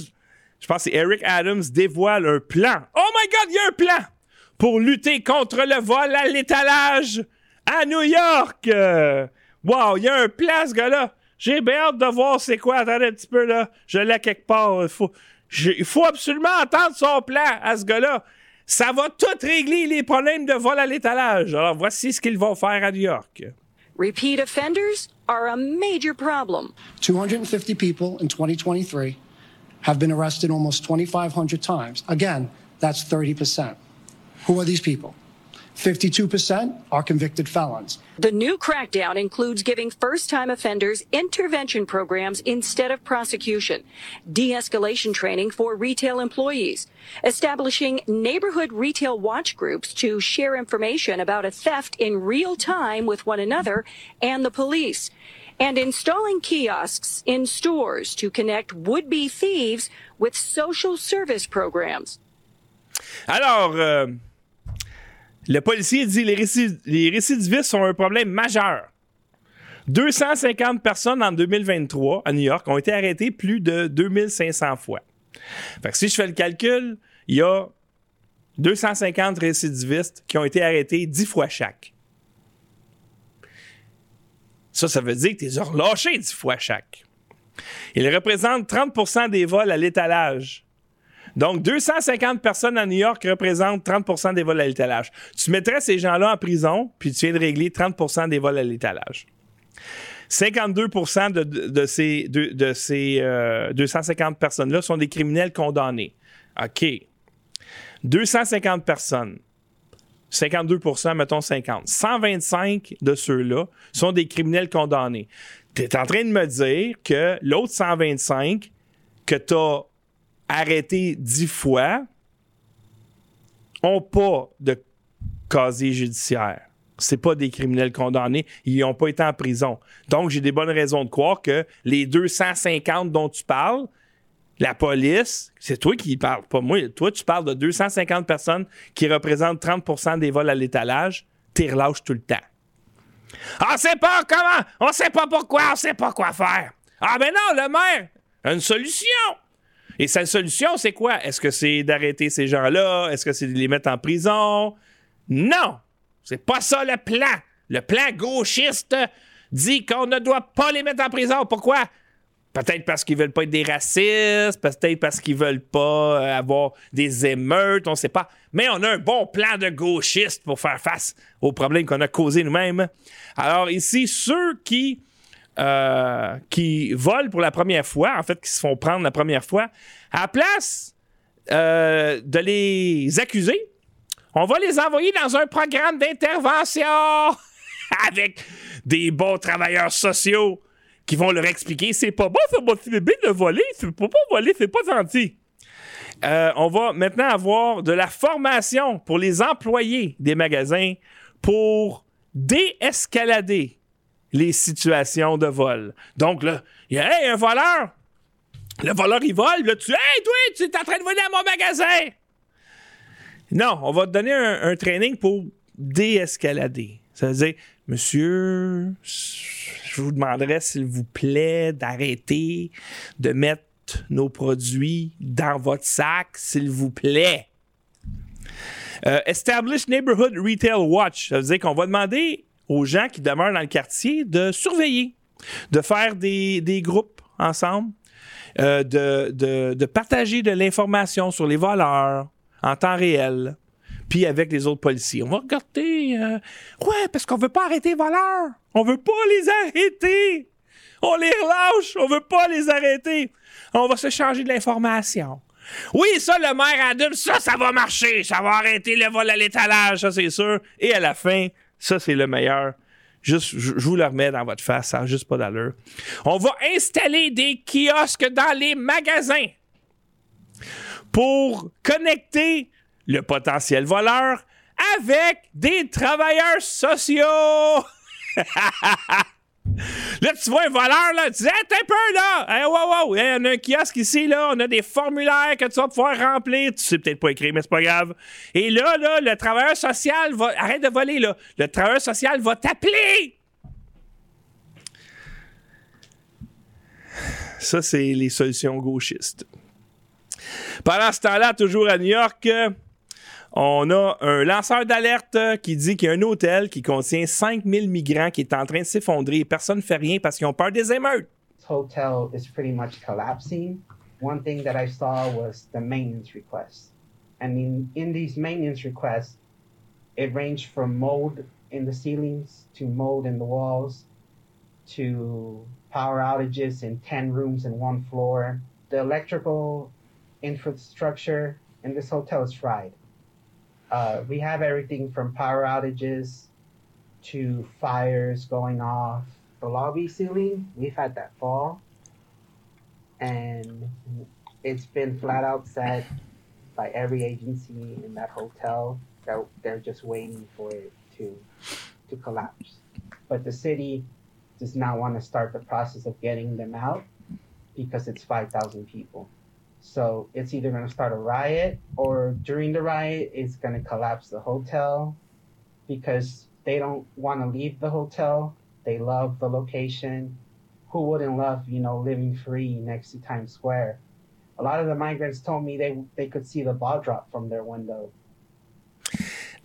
je pense que c'est Eric Adams, dévoile un plan. Oh my God, il y a un plan pour lutter contre le vol à l'étalage à New York. Wow, il y a un plan, ce gars-là. J'ai bien hâte de voir c'est quoi. Attendez un petit peu, là. Je l'ai quelque part. Il faut, faut absolument entendre son plan à ce gars-là. Ça va tout régler les problèmes de vol à l'étalage. Alors, voici ce qu'ils vont faire à New York. Repeat offenders are a major problem. 250 people in 2023 have been arrested almost 2,500 times. Again, that's 30%. Who are these people? 52% are convicted felons. The new crackdown includes giving first time offenders intervention programs instead of prosecution, de escalation training for retail employees, establishing neighborhood retail watch groups to share information about a theft in real time with one another and the police, and installing kiosks in stores to connect would be thieves with social service programs. Alors, euh, le policier dit les, les récidivistes sont un problème majeur. 250 personnes en 2023 à New York ont été arrêtées plus de 2500 fois. Fait que si je fais le calcul, il y a 250 récidivistes qui ont été arrêtés 10 fois chaque. Ça, ça veut dire que tu les as relâchés 10 fois chaque. Ils représentent 30% des vols à l'étalage. Donc, 250 personnes à New York représentent 30% des vols à l'étalage. Tu mettrais ces gens-là en prison, puis tu viens de régler 30% des vols à l'étalage. 52 de, de, ces, de, de ces euh, 250 personnes-là sont des criminels condamnés. OK. 250 personnes. 52% mettons 50. 125 de ceux-là sont des criminels condamnés. Tu es en train de me dire que l'autre 125 que tu as arrêté 10 fois n'ont pas de casier judiciaire. C'est pas des criminels condamnés. Ils n'ont pas été en prison. Donc, j'ai des bonnes raisons de croire que les 250 dont tu parles, la police, c'est toi qui parles, pas moi. Toi, tu parles de 250 personnes qui représentent 30% des vols à l'étalage. T'es relâches tout le temps. On sait pas comment, on sait pas pourquoi, on sait pas quoi faire. Ah ben non, le maire une solution. Et sa solution, c'est quoi? Est-ce que c'est d'arrêter ces gens-là? Est-ce que c'est de les mettre en prison? Non! C'est pas ça le plan. Le plan gauchiste dit qu'on ne doit pas les mettre en prison. Pourquoi? Peut-être parce qu'ils veulent pas être des racistes, peut-être parce qu'ils veulent pas euh, avoir des émeutes, on sait pas. Mais on a un bon plan de gauchiste pour faire face aux problèmes qu'on a causés nous-mêmes. Alors ici, ceux qui euh, qui volent pour la première fois, en fait, qui se font prendre la première fois, à la place euh, de les accuser, on va les envoyer dans un programme d'intervention avec des bons travailleurs sociaux qui vont leur expliquer c'est pas bon, ça va bébé de voler, c'est pas voler, c'est pas gentil. Euh, on va maintenant avoir de la formation pour les employés des magasins pour déescalader les situations de vol. Donc là, il y a hey, un voleur. Le voleur, il vole. Là, tu Hey, toi, tu es en train de voler à mon magasin. Non, on va te donner un, training pour déescalader. Ça veut dire, monsieur, je vous demanderais, s'il vous plaît, d'arrêter de mettre nos produits dans votre sac, s'il vous plaît. Euh, Establish Neighborhood Retail Watch. Ça veut dire qu'on va demander aux gens qui demeurent dans le quartier de surveiller, de faire des, groupes ensemble, euh, de, partager de l'information sur les voleurs en temps réel, puis avec les autres policiers. On va regarder. Euh, ouais, parce qu'on veut pas arrêter les voleurs. On veut pas les arrêter. On les relâche. On veut pas les arrêter. On va se changer de l'information. Oui, ça, le maire adulte, ça, ça va marcher. Ça va arrêter le vol à l'étalage, ça, c'est sûr. Et à la fin, ça, c'est le meilleur. Je, vous le remets dans votre face, ça n'a juste pas d'allure. On va installer des kiosques dans les magasins pour connecter le potentiel voleur avec des travailleurs sociaux. Là, tu vois un voleur, là, tu dis, hey, t'es un peu, là! Hey, wow, wow! on a un kiosque ici, là, on a des formulaires que tu vas pouvoir remplir. Tu sais peut-être pas écrire, mais c'est pas grave. Et là, là, le travailleur social va. Arrête de voler, là. Le travailleur social va t'appeler! Ça, c'est les solutions gauchistes. Pendant ce temps-là, toujours à New York, on a un lanceur d'alerte qui dit qu'il y a un hôtel qui contient 5000 migrants qui est en train de s'effondrer et personne ne fait rien parce qu'ils ont peur des émeutes. This hotel is pretty much collapsing. One thing that I saw was the maintenance requests. And in, in these maintenance requests, it ranged from mold in the ceilings to mold in the walls to power outages in 10 rooms in one floor. The electrical infrastructure in this hotel is fried. Uh, we have everything from power outages to fires going off the lobby ceiling. We've had that fall, and it's been flat out said by every agency in that hotel that they're just waiting for it to to collapse. But the city does not want to start the process of getting them out because it's 5,000 people. So it's either going to start a riot or during the riot, it's going to collapse the hotel because they don't want to leave the hotel. They love the location. Who wouldn't love, you know, living free next to Times Square? A lot of the migrants told me they, they could see the ball drop from their window.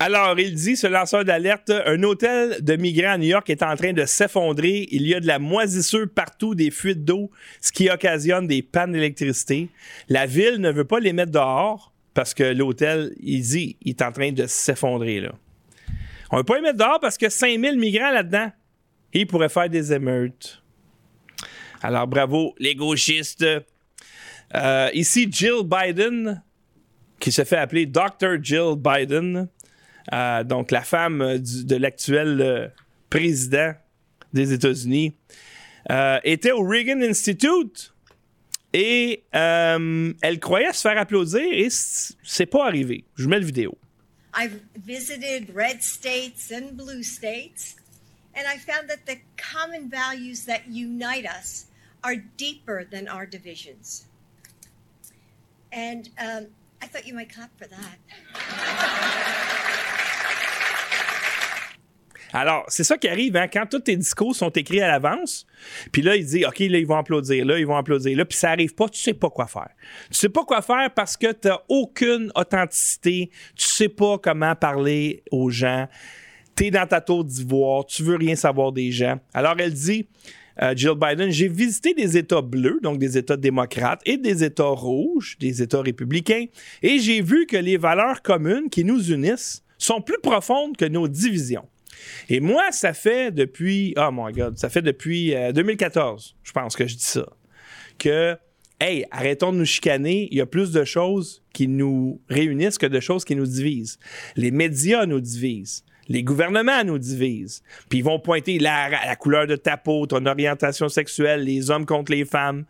Alors, il dit, ce lanceur d'alerte, un hôtel de migrants à New York est en train de s'effondrer. Il y a de la moisissure partout, des fuites d'eau, ce qui occasionne des pannes d'électricité. La ville ne veut pas les mettre dehors parce que l'hôtel, il dit, est en train de s'effondrer. Là. On ne veut pas les mettre dehors parce que 5000 migrants là-dedans. Ils pourraient faire des émeutes. Alors, bravo, les gauchistes. Euh, ici, Jill Biden, qui se fait appeler Dr. Jill Biden. Euh, donc la femme du, de l'actuel euh, président des États-Unis, euh, était au Reagan Institute et euh, elle croyait se faire applaudir et c'est pas arrivé. Je mets la vidéo. I've visited red states and blue states, and I found that the common values that unite us are deeper than our divisions. And um, I thought you might clap for that. Alors, c'est ça qui arrive hein, quand tous tes discours sont écrits à l'avance. Puis là, il dit, OK, là, ils vont applaudir, là, ils vont applaudir, là. Puis ça arrive pas, tu sais pas quoi faire. Tu sais pas quoi faire parce que tu aucune authenticité. Tu sais pas comment parler aux gens. Tu es dans ta tour d'ivoire. Tu veux rien savoir des gens. Alors, elle dit, euh, Jill Biden, j'ai visité des États bleus, donc des États démocrates, et des États rouges, des États républicains, et j'ai vu que les valeurs communes qui nous unissent sont plus profondes que nos divisions. Et moi, ça fait depuis, oh my God, ça fait depuis 2014, je pense que je dis ça, que, hey, arrêtons de nous chicaner, il y a plus de choses qui nous réunissent que de choses qui nous divisent. Les médias nous divisent. Les gouvernements nous divisent. Puis ils vont pointer la, la couleur de ta peau, ton orientation sexuelle, les hommes contre les femmes,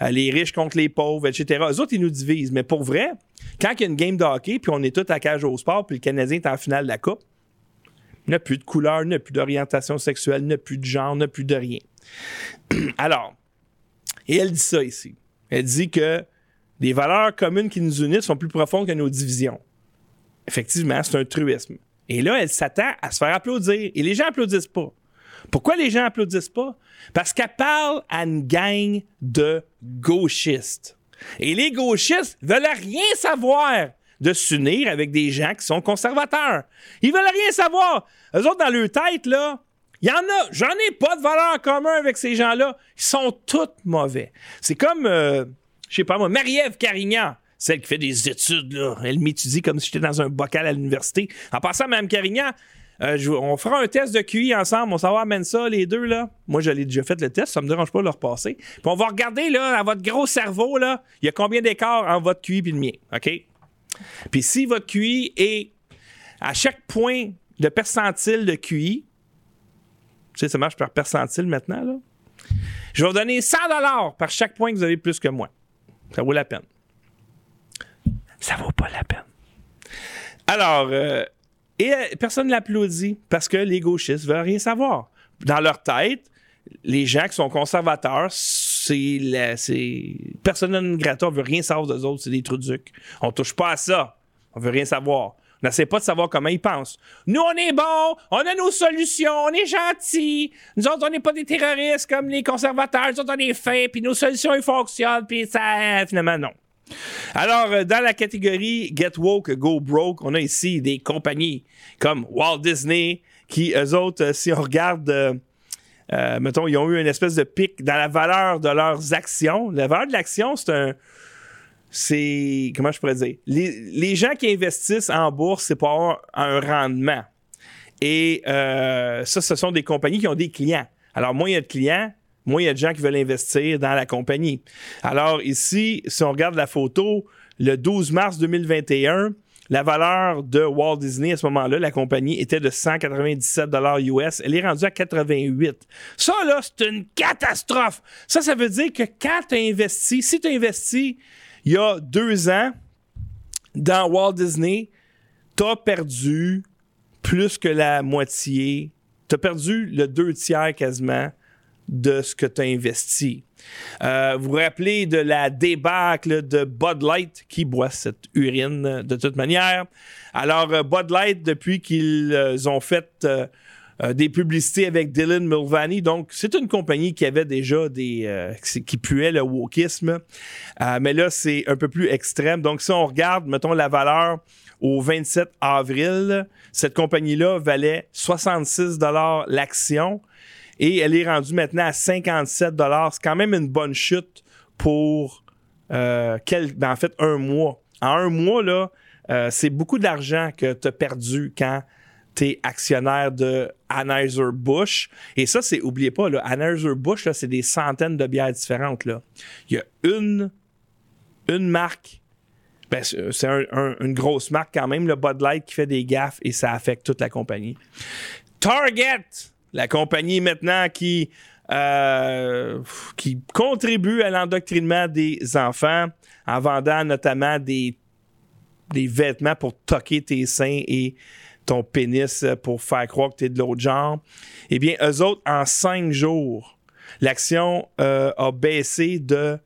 euh, les riches contre les pauvres, etc. Eux autres, ils nous divisent. Mais pour vrai, quand il y a une game de puis on est tous à cage au sport, puis le Canadien est en finale de la Coupe, il n'y a plus de couleur, il n'y a plus d'orientation sexuelle, il n'y a plus de genre, il n'y a plus de rien. Alors, et elle dit ça ici. Elle dit que les valeurs communes qui nous unissent sont plus profondes que nos divisions. Effectivement, c'est un truisme. Et là, elle s'attend à se faire applaudir. Et les gens applaudissent pas. Pourquoi les gens applaudissent pas? Parce qu'elle parle à une gang de gauchistes. Et les gauchistes veulent rien savoir de s'unir avec des gens qui sont conservateurs. Ils veulent rien savoir. Eux autres, dans leur tête, là, il y en a. J'en ai pas de valeur en commun avec ces gens-là. Ils sont tous mauvais. C'est comme, euh, je sais pas moi, Marie-Ève Carignan, celle qui fait des études, là. Elle m'étudie comme si j'étais dans un bocal à l'université. En passant, Mme Carignan, euh, on fera un test de QI ensemble. On va amène ça, les deux, là. Moi, je l'ai déjà fait le test. Ça me dérange pas de le repasser. Puis on va regarder, là, à votre gros cerveau, là, il y a combien d'écarts entre votre QI et le mien. OK? Puis si votre QI est à chaque point de percentile de QI, tu sais, ça marche par percentile maintenant. Je vais vous donner 100 par chaque point que vous avez plus que moi. Ça vaut la peine. Ça vaut pas la peine. Alors, euh, et euh, personne ne l'applaudit parce que les gauchistes veulent rien savoir. Dans leur tête, les gens qui sont conservateurs, c'est la- c'est persona non grata, veut rien savoir d'eux autres, c'est des trucs. On touche pas à ça. On veut rien savoir. On n'essaie pas de savoir comment ils pensent. Nous, on est bons, on a nos solutions, on est gentils. Nous autres, on n'est pas des terroristes comme les conservateurs. Nous autres, on est fins, puis nos solutions, ils fonctionnent, puis ça, finalement, non. Alors, euh, dans la catégorie Get Woke, Go Broke, on a ici des compagnies comme Walt Disney, qui, eux autres, euh, si on regarde, euh, mettons, ils ont eu une espèce de pic dans la valeur de leurs actions. La valeur de l'action, c'est un. C'est. Comment je pourrais dire? Les, les gens qui investissent en bourse, c'est pour un rendement. Et euh, ça, ce sont des compagnies qui ont des clients. Alors, moins il y a de clients, moins il y a de gens qui veulent investir dans la compagnie. Alors, ici, si on regarde la photo, le 12 mars 2021, la valeur de Walt Disney à ce moment-là, la compagnie était de 197 dollars US. Elle est rendue à 88. Ça, là, c'est une catastrophe. Ça, ça veut dire que quand tu as investi, si tu as investi il y a deux ans dans Walt Disney, tu as perdu plus que la moitié. Tu as perdu le deux tiers quasiment de ce que tu as investi. Euh, vous vous rappelez de la débâcle de Bud Light qui boit cette urine de toute manière. Alors, euh, Bud Light, depuis qu'ils euh, ont fait des publicités avec Dylan Mulvaney, donc c'est une compagnie qui avait déjà des. qui puait le wokisme. mais là, c'est un peu plus extrême. Donc, si on regarde, mettons, la valeur au 27 avril, cette compagnie-là valait 66 l'action et elle est rendue maintenant à 57 C'est quand même une bonne chute pour euh, ben, en fait un mois. En un mois, là, euh, c'est beaucoup d'argent que tu as perdu quand tu es actionnaire de Anheuser-Busch. Et ça, c'est, oubliez pas, Anheuser-Busch, c'est des centaines de bières différentes. Là. Il y a une, une marque, ben, c'est une grosse marque quand même, le Bud Light, qui fait des gaffes et ça affecte toute la compagnie. Target, la compagnie maintenant qui, euh, qui contribue à l'endoctrinement des enfants en vendant notamment des, des vêtements pour toquer tes seins et ton pénis pour faire croire que tu es de l'autre genre. Eh bien, eux autres, en cinq jours, l'action euh, a baissé de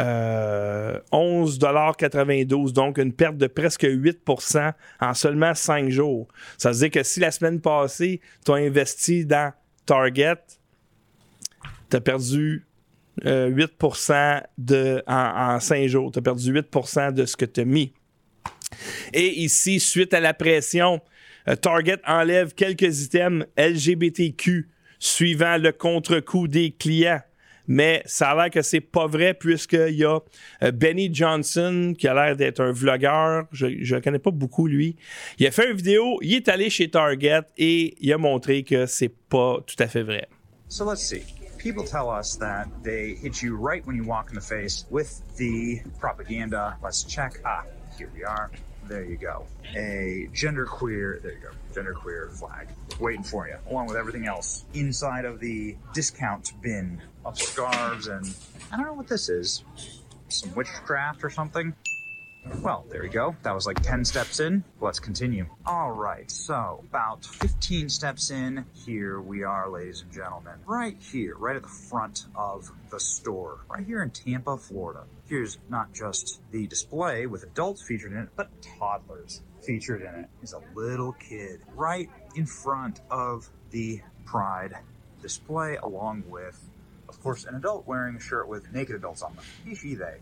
euh, 11,92 donc une perte de presque 8% en seulement 5 jours. Ça veut dire que si la semaine passée, tu as investi dans Target, tu as perdu 8 euh, de, en, en 5 jours. Tu as perdu 8% de ce que tu as mis. Et ici, suite à la pression, euh, Target enlève quelques items LGBTQ suivant le contre-coup des clients mais ça a l'air que c'est pas vrai puisqu'il y a euh, Benny Johnson qui a l'air d'être un vlogueur. Je ne connais pas beaucoup lui. Il a fait une vidéo, il est allé chez Target et il a montré que c'est pas tout à fait vrai. So let's see. People tell us that they hit you right when you walk in the face with the propaganda. Let's check. Ah, here we are. There you go. A genderqueer, there you go, genderqueer flag waiting for you, along with everything else inside of the discount bin of scarves and I don't know what this is. Some witchcraft or something. Well, there you go. That was like 10 steps in. Let's continue. All right, so about 15 steps in, here we are, ladies and gentlemen. Right here, right at the front of the store, right here in Tampa, Florida. Here's not just the display with adults featured in it, but toddlers featured in it is a little kid right in front of the Pride display, along with, of course, an adult wearing a shirt with naked adults on them. He, she, they.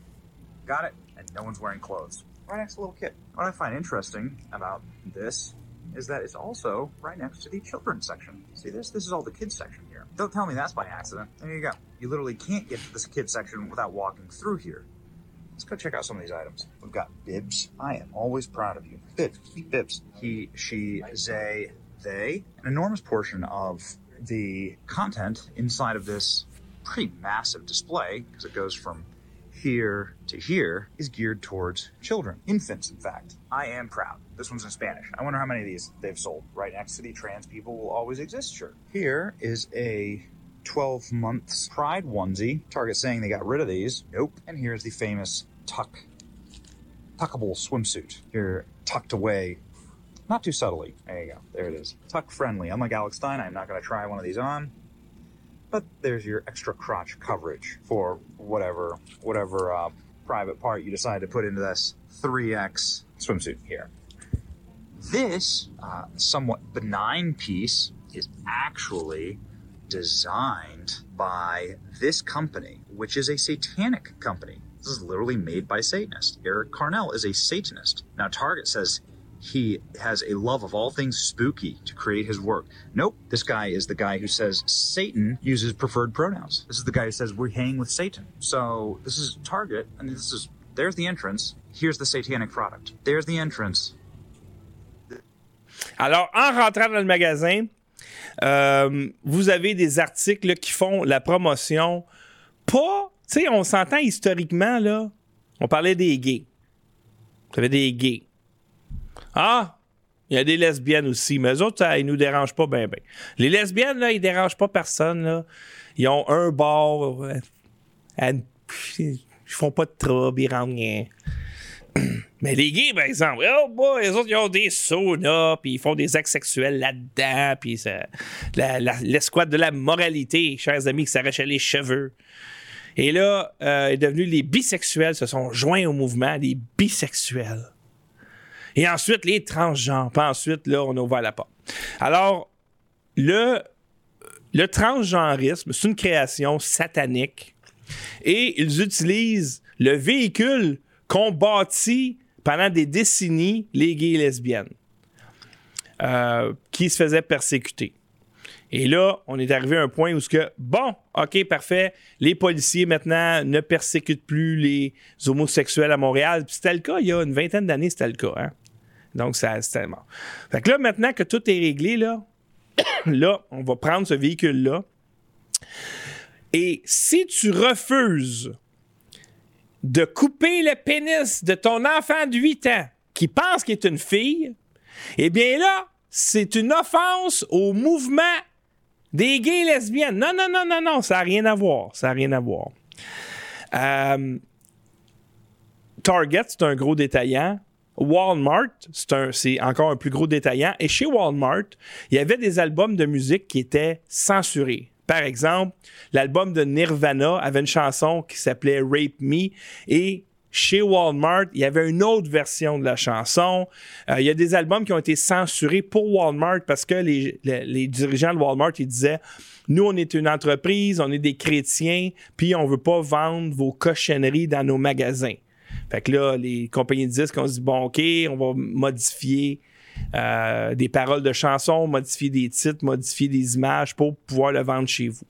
Got it? And no one's wearing clothes. Right next to a little kid. What I find interesting about this is that it's also right next to the children's section. See this? This is all the kids section here. Don't tell me that's by accident. There you go. You literally can't get to this kids section without walking through here. Let's go check out some of these items. We've got bibs. I am always proud of you. Bibs. Bibs. He, she, they, they. An enormous portion of the content inside of this pretty massive display, because it goes from here to here is geared towards children, infants, in fact. I am proud. This one's in Spanish. I wonder how many of these they've sold. Right next to the trans people will always exist shirt. Here is a 12 months Pride onesie. Target saying they got rid of these. Nope. And here's the famous tuck, tuckable swimsuit. Here, tucked away, not too subtly. There you go. There it is. Tuck friendly. Unlike Alex Stein, I'm not going to try one of these on but there's your extra crotch coverage for whatever whatever uh, private part you decide to put into this 3x swimsuit here. This uh, somewhat benign piece is actually designed by this company, which is a satanic company. This is literally made by Satanists. Eric Carnell is a Satanist. Now, Target says he has a love of all things spooky to create his work. Nope, this guy is the guy who says Satan uses preferred pronouns. This is the guy who says we hang with Satan. So this is Target, and this is there's the entrance. Here's the satanic product. There's the entrance. Alors, en rentrant dans le magasin, euh, vous avez des articles qui font la promotion. Pas, tu sais, on s'entend historiquement là. On parlait des gays. Vous avez des gays Ah, il y a des lesbiennes aussi, mais eux autres, ça, ils nous dérangent pas bien, bien. Les lesbiennes, là, ils dérangent pas personne, là. Ils ont un bar, euh, ils font pas de trouble, ils rentrent rien. Mais les gays, par exemple, oh boy, les autres, ils ont des saunas, puis ils font des actes sexuels là-dedans, puis l'escouade de la moralité, chers amis, qui s'arrachaient les cheveux. Et là, euh, est devenu les bisexuels se sont joints au mouvement, les bisexuels. Et ensuite, les transgenres. Puis ensuite, là, on a ouvert la porte. Alors, le, le transgenrisme, c'est une création satanique. Et ils utilisent le véhicule qu'ont bâti pendant des décennies les gays et lesbiennes, euh, qui se faisaient persécuter. Et là, on est arrivé à un point où ce que, bon, OK, parfait, les policiers maintenant ne persécutent plus les homosexuels à Montréal. Puis c'était le cas il y a une vingtaine d'années, c'était le cas. Hein? Donc, ça, c'était mort. Fait que là, maintenant que tout est réglé, là, là, on va prendre ce véhicule-là. Et si tu refuses de couper le pénis de ton enfant de 8 ans qui pense qu'il est une fille, eh bien là, c'est une offense au mouvement des gays et lesbiennes. Non, non, non, non, non, ça n'a rien à voir. Ça n'a rien à voir. Euh, Target, c'est un gros détaillant. Walmart, c'est, encore un plus gros détaillant. Et chez Walmart, il y avait des albums de musique qui étaient censurés. Par exemple, l'album de Nirvana avait une chanson qui s'appelait Rape Me et chez Walmart, il y avait une autre version de la chanson. Euh, il y a des albums qui ont été censurés pour Walmart parce que les, les- dirigeants de Walmart ils disaient Nous, on est une entreprise, on est des chrétiens, puis on veut pas vendre vos cochonneries dans nos magasins. Fait que là, les compagnies de disques ont dit Bon, OK, on va modifier euh, des paroles de chansons, modifier des titres, modifier des images pour pouvoir le vendre chez vous.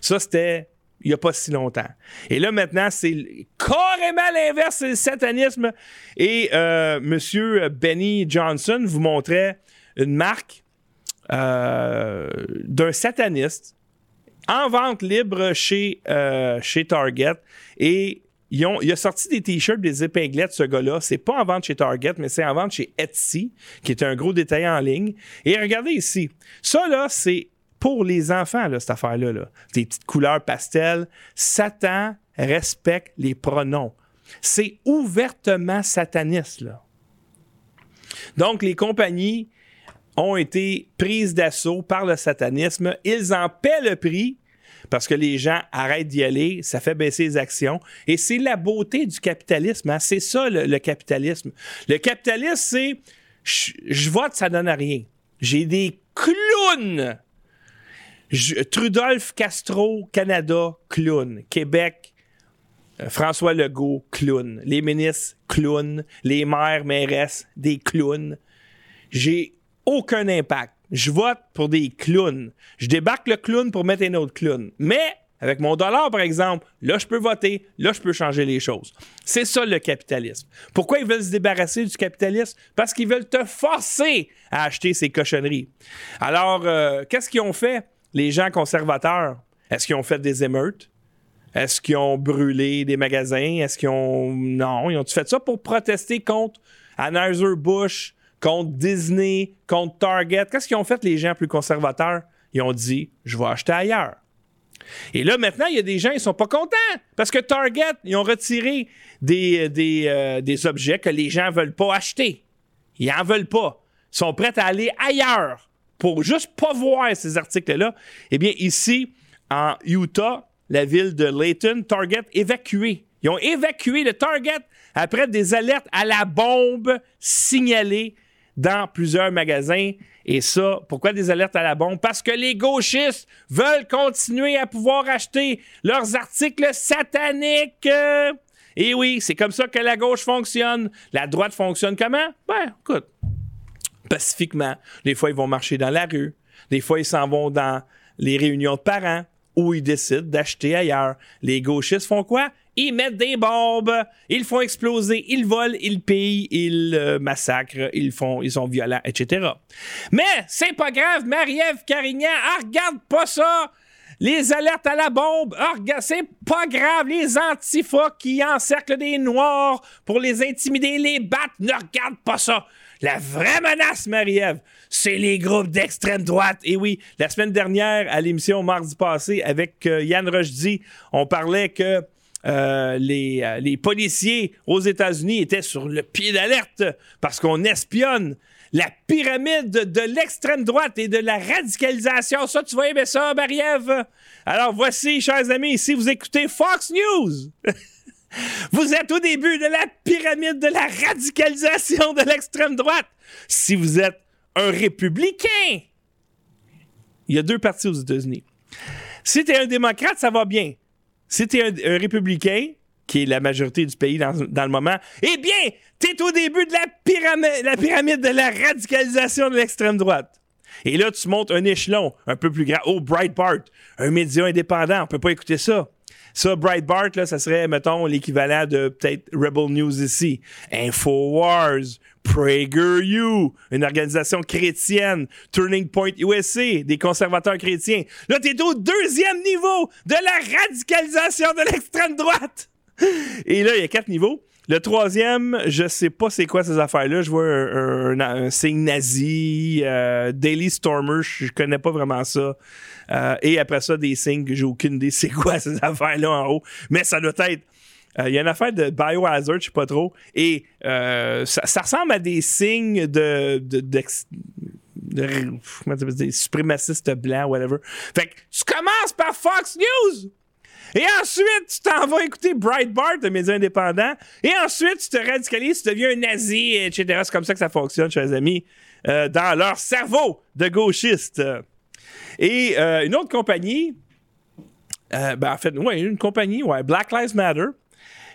Ça, c'était il n'y a pas si longtemps. Et là, maintenant, c'est carrément l'inverse, c'est le satanisme. Et euh, M. Benny Johnson vous montrait une marque euh, d'un sataniste en vente libre chez, euh, chez Target. Et il a sorti des t-shirts, des épinglettes, ce gars-là. C'est pas en vente chez Target, mais c'est en vente chez Etsy, qui est un gros détaillant en ligne. Et regardez ici. Ça, là, c'est pour les enfants, là, cette affaire-là. Là. Des petites couleurs pastel. Satan respecte les pronoms. C'est ouvertement sataniste, là. Donc, les compagnies ont été prises d'assaut par le satanisme. Ils en paient le prix parce que les gens arrêtent d'y aller, ça fait baisser les actions. Et c'est la beauté du capitalisme. hein. C'est ça, le, capitalisme. Le capitalisme, c'est je je vote, ça donne à rien. J'ai des clowns. Je- Trudolphe Castro, Canada, clown. Québec, euh, François Legault, clown. Les ministres, clown. Les maires, mairesses, des clowns. J'ai aucun impact. Je vote pour des clowns. Je débarque le clown pour mettre un autre clown. Mais avec mon dollar, par exemple, là, je peux voter. Là, je peux changer les choses. C'est ça le capitalisme. Pourquoi ils veulent se débarrasser du capitalisme? Parce qu'ils veulent te forcer à acheter ces cochonneries. Alors, euh, qu'est-ce qu'ils ont fait, les gens conservateurs? Est-ce qu'ils ont fait des émeutes? Est-ce qu'ils ont brûlé des magasins? Est-ce qu'ils ont. Non, ils ont fait ça pour protester contre Anheuser-Busch, contre Disney, contre Target. Qu'est-ce qu'ils ont fait, les gens plus conservateurs? Ils ont dit je vais acheter ailleurs. Et là, maintenant, il y a des gens, ils sont pas contents parce que Target, ils ont retiré des, euh, des objets que les gens veulent pas acheter. Ils en veulent pas. Ils sont prêts à aller ailleurs pour juste pas voir ces articles-là. Eh bien, ici, en Utah, la ville de Layton, Target évacué. Ils ont évacué le Target après des alertes à la bombe signalées dans plusieurs magasins. Et ça, pourquoi des alertes à la bombe? Parce que les gauchistes veulent continuer à pouvoir acheter leurs articles sataniques. Euh, Et oui, c'est comme ça que la gauche fonctionne. La droite fonctionne comment? Ben, écoute, pacifiquement. Des fois, ils vont marcher dans la rue. Des fois, ils s'en vont dans les réunions de parents où ils décident d'acheter ailleurs. Les gauchistes font quoi? Ils mettent des bombes, ils font exploser, ils volent, ils pillent, ils euh, massacrent, ils font, ils sont violents, etc. Mais c'est pas grave, Marie-Ève Carignan, ah, regarde pas ça! Les alertes à la bombe, ah, c'est pas grave, les antifas qui encerclent des noirs pour les intimider, les battre, ne regarde pas ça! la vraie menace, Marie-Ève, c'est les groupes d'extrême droite. Et oui, la semaine dernière, à l'émission mardi passé, avec euh, Yann Rochdy, on parlait que euh, les, euh, les policiers aux États-Unis étaient sur le pied d'alerte parce qu'on espionne la pyramide de l'extrême droite et de la radicalisation. Ça, tu vas aimer ça? Alors voici, chers amis, si vous écoutez Fox News, vous êtes au début de la pyramide de la radicalisation de l'extrême droite. Si vous êtes un républicain, il y a deux partis aux États-Unis. Si tu es un démocrate, ça va bien. Si tu un, républicain, qui est la majorité du pays dans, le moment, eh bien, tu au début de la pyramide, la pyramide de la radicalisation de l'extrême droite. Et là, tu montes un échelon un peu plus grand. Oh, Breitbart, un média indépendant, on peut pas écouter ça. Ça, Breitbart, là, ça serait, mettons, l'équivalent de peut-être Rebel News ici. InfoWars, PragerU, une organisation chrétienne, Turning Point USA, des conservateurs chrétiens. Là, t'es au deuxième niveau de la radicalisation de l'extrême droite. Et là, il y a quatre niveaux. Le troisième, je sais pas c'est quoi ces affaires-là. Je vois un, signe nazi, euh, Daily Stormer, je connais pas vraiment ça. Euh, et après ça, des signes que j'ai aucune idée c'est quoi ces affaires-là en haut. Mais ça doit être. Euh, il y a une affaire de biohazard, je sais pas trop. Et ça, ressemble à des signes de, de, des suprémacistes blancs, whatever. Fait que tu commences par Fox News! Et ensuite, tu t'en vas écouter Breitbart, un média indépendant. Et ensuite, tu te radicalises, tu deviens un nazi, etc. C'est comme ça que ça fonctionne, chers amis, euh, dans leur cerveau de gauchiste. Et euh, une autre compagnie, euh, ben en fait, ouais, une compagnie, ouais, Black Lives Matter,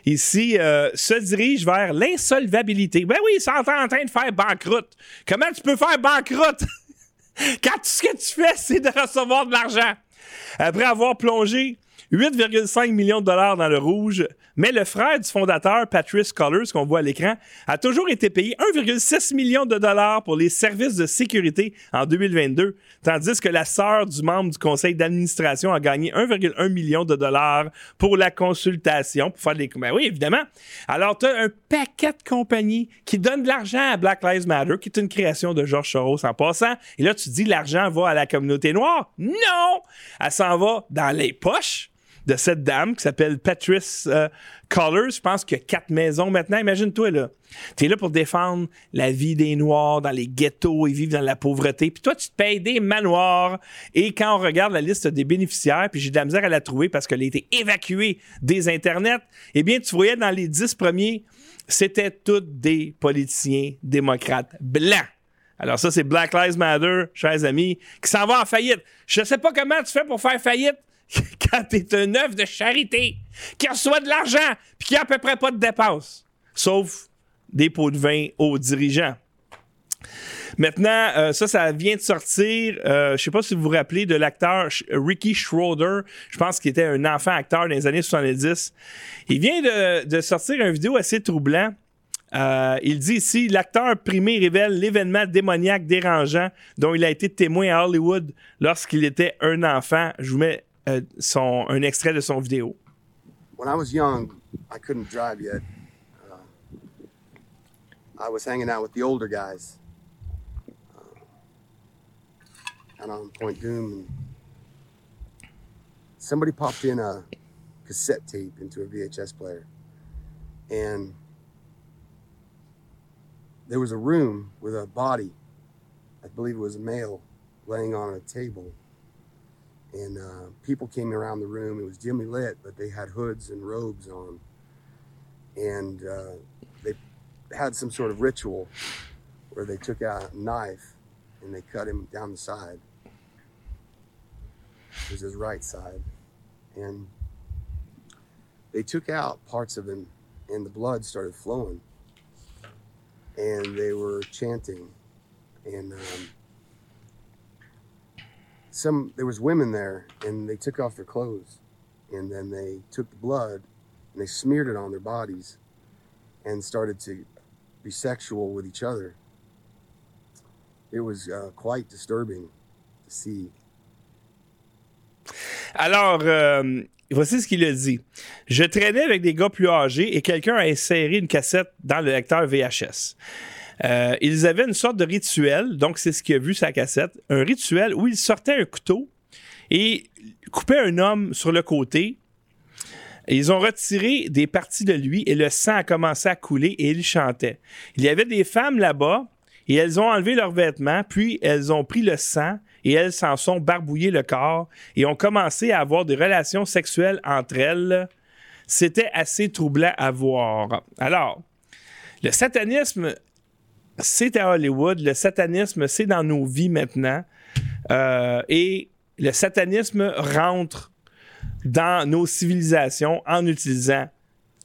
ici, se dirige vers l'insolvabilité. Ben oui, ils sont en train de faire banqueroute. Comment tu peux faire banqueroute? Quand tout ce que tu fais, c'est de recevoir de l'argent? Après avoir plongé 8,5 millions de dollars dans le rouge, mais le frère du fondateur, Patrice Collers, qu'on voit à l'écran, a toujours été payé 1,6 million de dollars pour les services de sécurité en 2022, tandis que la sœur du membre du conseil d'administration a gagné 1,1 million de dollars pour la consultation, pour faire des... Ben oui, évidemment. Alors, tu as un paquet de compagnies qui donnent de l'argent à Black Lives Matter, qui est une création de George Soros en passant. Et là, tu dis, l'argent va à la communauté noire. Non! Elle s'en va dans les poches de cette dame qui s'appelle Patrice euh. Je pense qu'il y a quatre maisons maintenant. Imagine-toi, là. Tu es là pour défendre la vie des Noirs dans les ghettos et vivre dans la pauvreté. Puis toi, tu te payes des manoirs. Et quand on regarde la liste des bénéficiaires, puis j'ai de la misère à la trouver parce qu'elle a été évacuée des Internets, eh bien, tu voyais dans les dix premiers, c'était tous des politiciens démocrates blancs. Alors ça, c'est Black Lives Matter, chers amis, qui s'en va en faillite. Je ne sais pas comment tu fais pour faire faillite, quand t'es un œuvre de charité qui reçoit de l'argent puis qui a à peu près pas de dépenses, sauf des pots de vin aux dirigeants. Maintenant, euh, ça, ça vient de sortir. Euh, je sais pas si vous vous rappelez de l'acteur Ricky Schroeder. Je pense qu'il était un enfant acteur dans les années 70. Il vient de, sortir une vidéo assez troublant. Euh, il dit ici l'acteur primé révèle l'événement démoniaque dérangeant dont il a été témoin à Hollywood lorsqu'il était un enfant. Je vous mets euh, son, un extrait de son vidéo. When I was young, I couldn't drive yet. Uh, I was hanging out with the older guys uh, on Point Doom. Somebody popped in a cassette tape into a VHS player. And there was a room with a body, I believe it was a male, laying on a table and uh, people came around the room. It was dimly lit, but they had hoods and robes on, and uh, they had some sort of ritual where they took out a knife and they cut him down the side. It was his right side, and they took out parts of him, and the blood started flowing, and they were chanting, and um, some there was women there and they took off their clothes and then they took the blood and they smeared it on their bodies and started to be sexual with each other. It was uh, quite disturbing to see. Alors, euh, voici ce qu'il a dit. Je traînais avec des gars plus âgés et quelqu'un a inséré une cassette dans le lecteur VHS. Euh, ils avaient une sorte de rituel, donc c'est ce qu'il a vu sa cassette, un rituel où ils sortaient un couteau et coupaient un homme sur le côté. ils ont retiré des parties de lui et le sang a commencé à couler et il chantait. Il y avait des femmes là-bas et elles ont enlevé leurs vêtements, puis elles ont pris le sang et elles s'en sont barbouillées le corps et ont commencé à avoir des relations sexuelles entre elles. C'était assez troublant à voir. Alors, le satanisme, c'est à Hollywood. Le satanisme, c'est dans nos vies maintenant. Euh, et le satanisme rentre dans nos civilisations en utilisant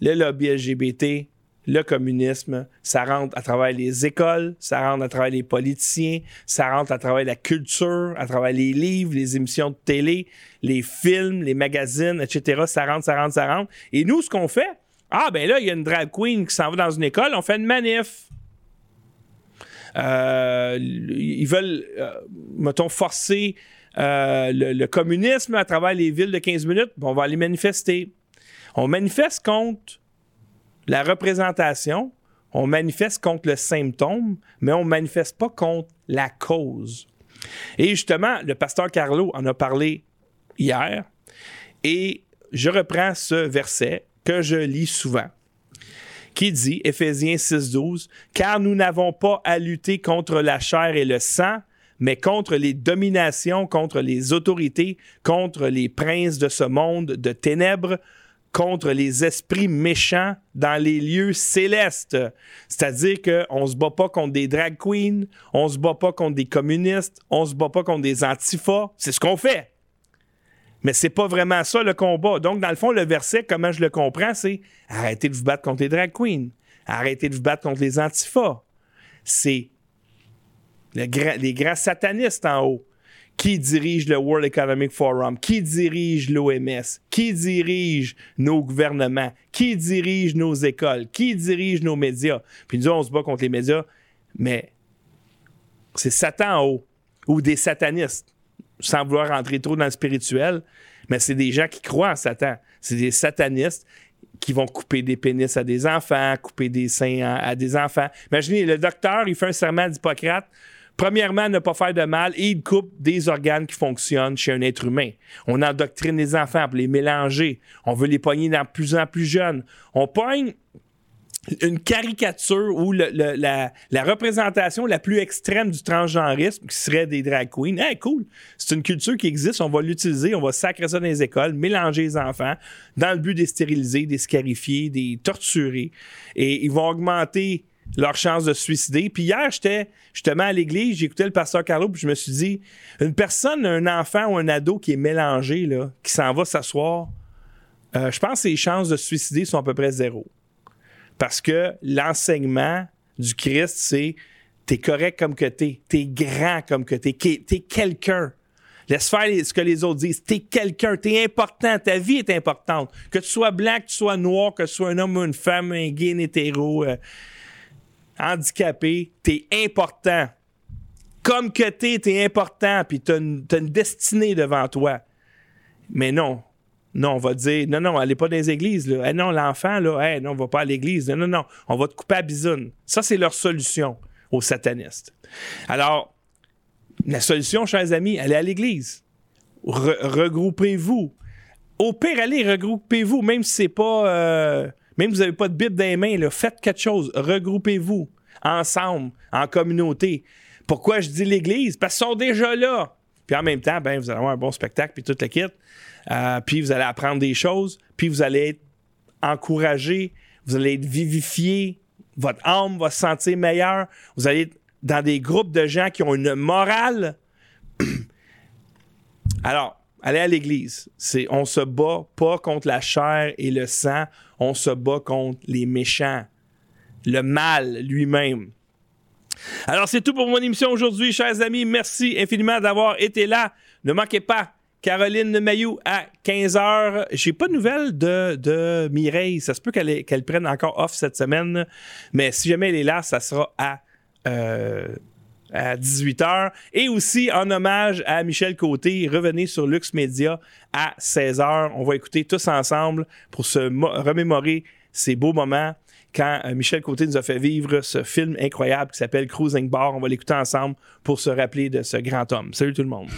le lobby LGBT, le communisme, ça rentre à travers les écoles, ça rentre à travers les politiciens, ça rentre à travers la culture, à travers les livres, les émissions de télé, les films, les magazines, etc. Ça rentre, ça rentre, ça rentre. Et nous, ce qu'on fait, ah ben là, il y a une drag queen qui s'en va dans une école, on fait une manif. Euh, ils veulent, euh, mettons, forcer euh, le, communisme à travers les villes de 15 minutes. on va aller manifester. On manifeste contre la représentation, on manifeste contre le symptôme, mais on ne manifeste pas contre la cause. Et justement, le pasteur Carlo en a parlé hier, et je reprends ce verset que je lis souvent, qui dit, Éphésiens 6.12, Car nous n'avons pas à lutter contre la chair et le sang, mais contre les dominations, contre les autorités, contre les princes de ce monde de ténèbres, contre les esprits méchants dans les lieux célestes. C'est-à-dire qu'on se bat pas contre des drag queens, on se bat pas contre des communistes, on se bat pas contre des antifas. C'est ce qu'on fait. Mais c'est pas vraiment ça le combat. Donc, dans le fond, le verset, comment je le comprends, c'est arrêtez de vous battre contre les drag queens, arrêtez de vous battre contre les antifas. C'est les grands satanistes en haut. Qui dirige le World Economic Forum, qui dirige l'OMS, qui dirige nos gouvernements, qui dirige nos écoles, qui dirige nos médias? Puis nous, on se bat contre les médias, mais c'est Satan en haut, ou des satanistes, sans vouloir rentrer trop dans le spirituel, mais c'est des gens qui croient en Satan. C'est des satanistes qui vont couper des pénis à des enfants, couper des seins à, des enfants. Imaginez, le docteur, il fait un serment d'Hippocrate Premièrement, ne pas faire de mal et il coupe des organes qui fonctionnent chez un être humain. On endoctrine les enfants pour les mélanger. On veut les pogner dans plus en plus jeunes. On pogne une caricature ou la, représentation la plus extrême du transgenrisme, qui serait des drag queens. Hey, cool! C'est une culture qui existe, on va l'utiliser, on va sacrer ça dans les écoles, mélanger les enfants dans le but de stériliser, des scarifier, des torturer. Et ils vont augmenter leur chance de suicider. Puis hier, j'étais justement à l'église, j'écoutais le pasteur Carlo, puis je me suis dit, une personne, un enfant ou un ado qui est mélangé, là, qui s'en va s'asseoir, euh, je pense que ses chances de suicider sont à peu près zéro. Parce que l'enseignement du Christ, c'est t'es correct comme que t'es, t'es grand comme que t'es, t'es quelqu'un. Laisse faire ce que les autres disent. T'es quelqu'un, t'es important, ta vie est importante. Que tu sois blanc, que tu sois noir, que tu sois un homme ou une femme, un gay, un hétéro. Euh, handicapé, t'es important. Comme que t'es, t'es important, puis t'as une, une, destinée devant toi. Mais non. Non, on va dire, non, non, allez pas dans les églises. Là. non, l'enfant, là, non, on va pas à l'église. Non, non, non, on va te couper à bisoune. Ça, c'est leur solution aux satanistes. Alors, la solution, chers amis, allez à l'église. regroupez-vous. Au pire, allez, regroupez-vous, même si c'est pas... Euh, même si vous n'avez pas de Bible dans les mains, faites quelque chose. Regroupez-vous ensemble, en communauté. Pourquoi je dis l'Église? Parce qu'ils sont déjà là. Puis en même temps, ben, vous allez avoir un bon spectacle, puis toute la kit. Euh, puis vous allez apprendre des choses, puis vous allez être encouragé, vous allez être vivifié, votre âme va se sentir meilleure, vous allez être dans des groupes de gens qui ont une morale. Alors, allez à l'église. C'est, on se bat pas contre la chair et le sang, on se bat contre les méchants, le mal lui-même. Alors, c'est tout pour mon émission aujourd'hui, chers amis. Merci infiniment d'avoir été là. Ne manquez pas Caroline Mayou à 15h. J'ai pas de nouvelles de, Mireille. Ça se peut qu'elle, qu'elle prenne encore off cette semaine. Mais si jamais elle est là, ça sera à euh, à 18h. Et aussi, en hommage à Michel Côté, revenez sur Lux Media à 16h. On va écouter tous ensemble pour se remémorer ces beaux moments quand euh, Michel Côté nous a fait vivre ce film incroyable qui s'appelle Cruising Bar. On va l'écouter ensemble pour se rappeler de ce grand homme. Salut tout le monde.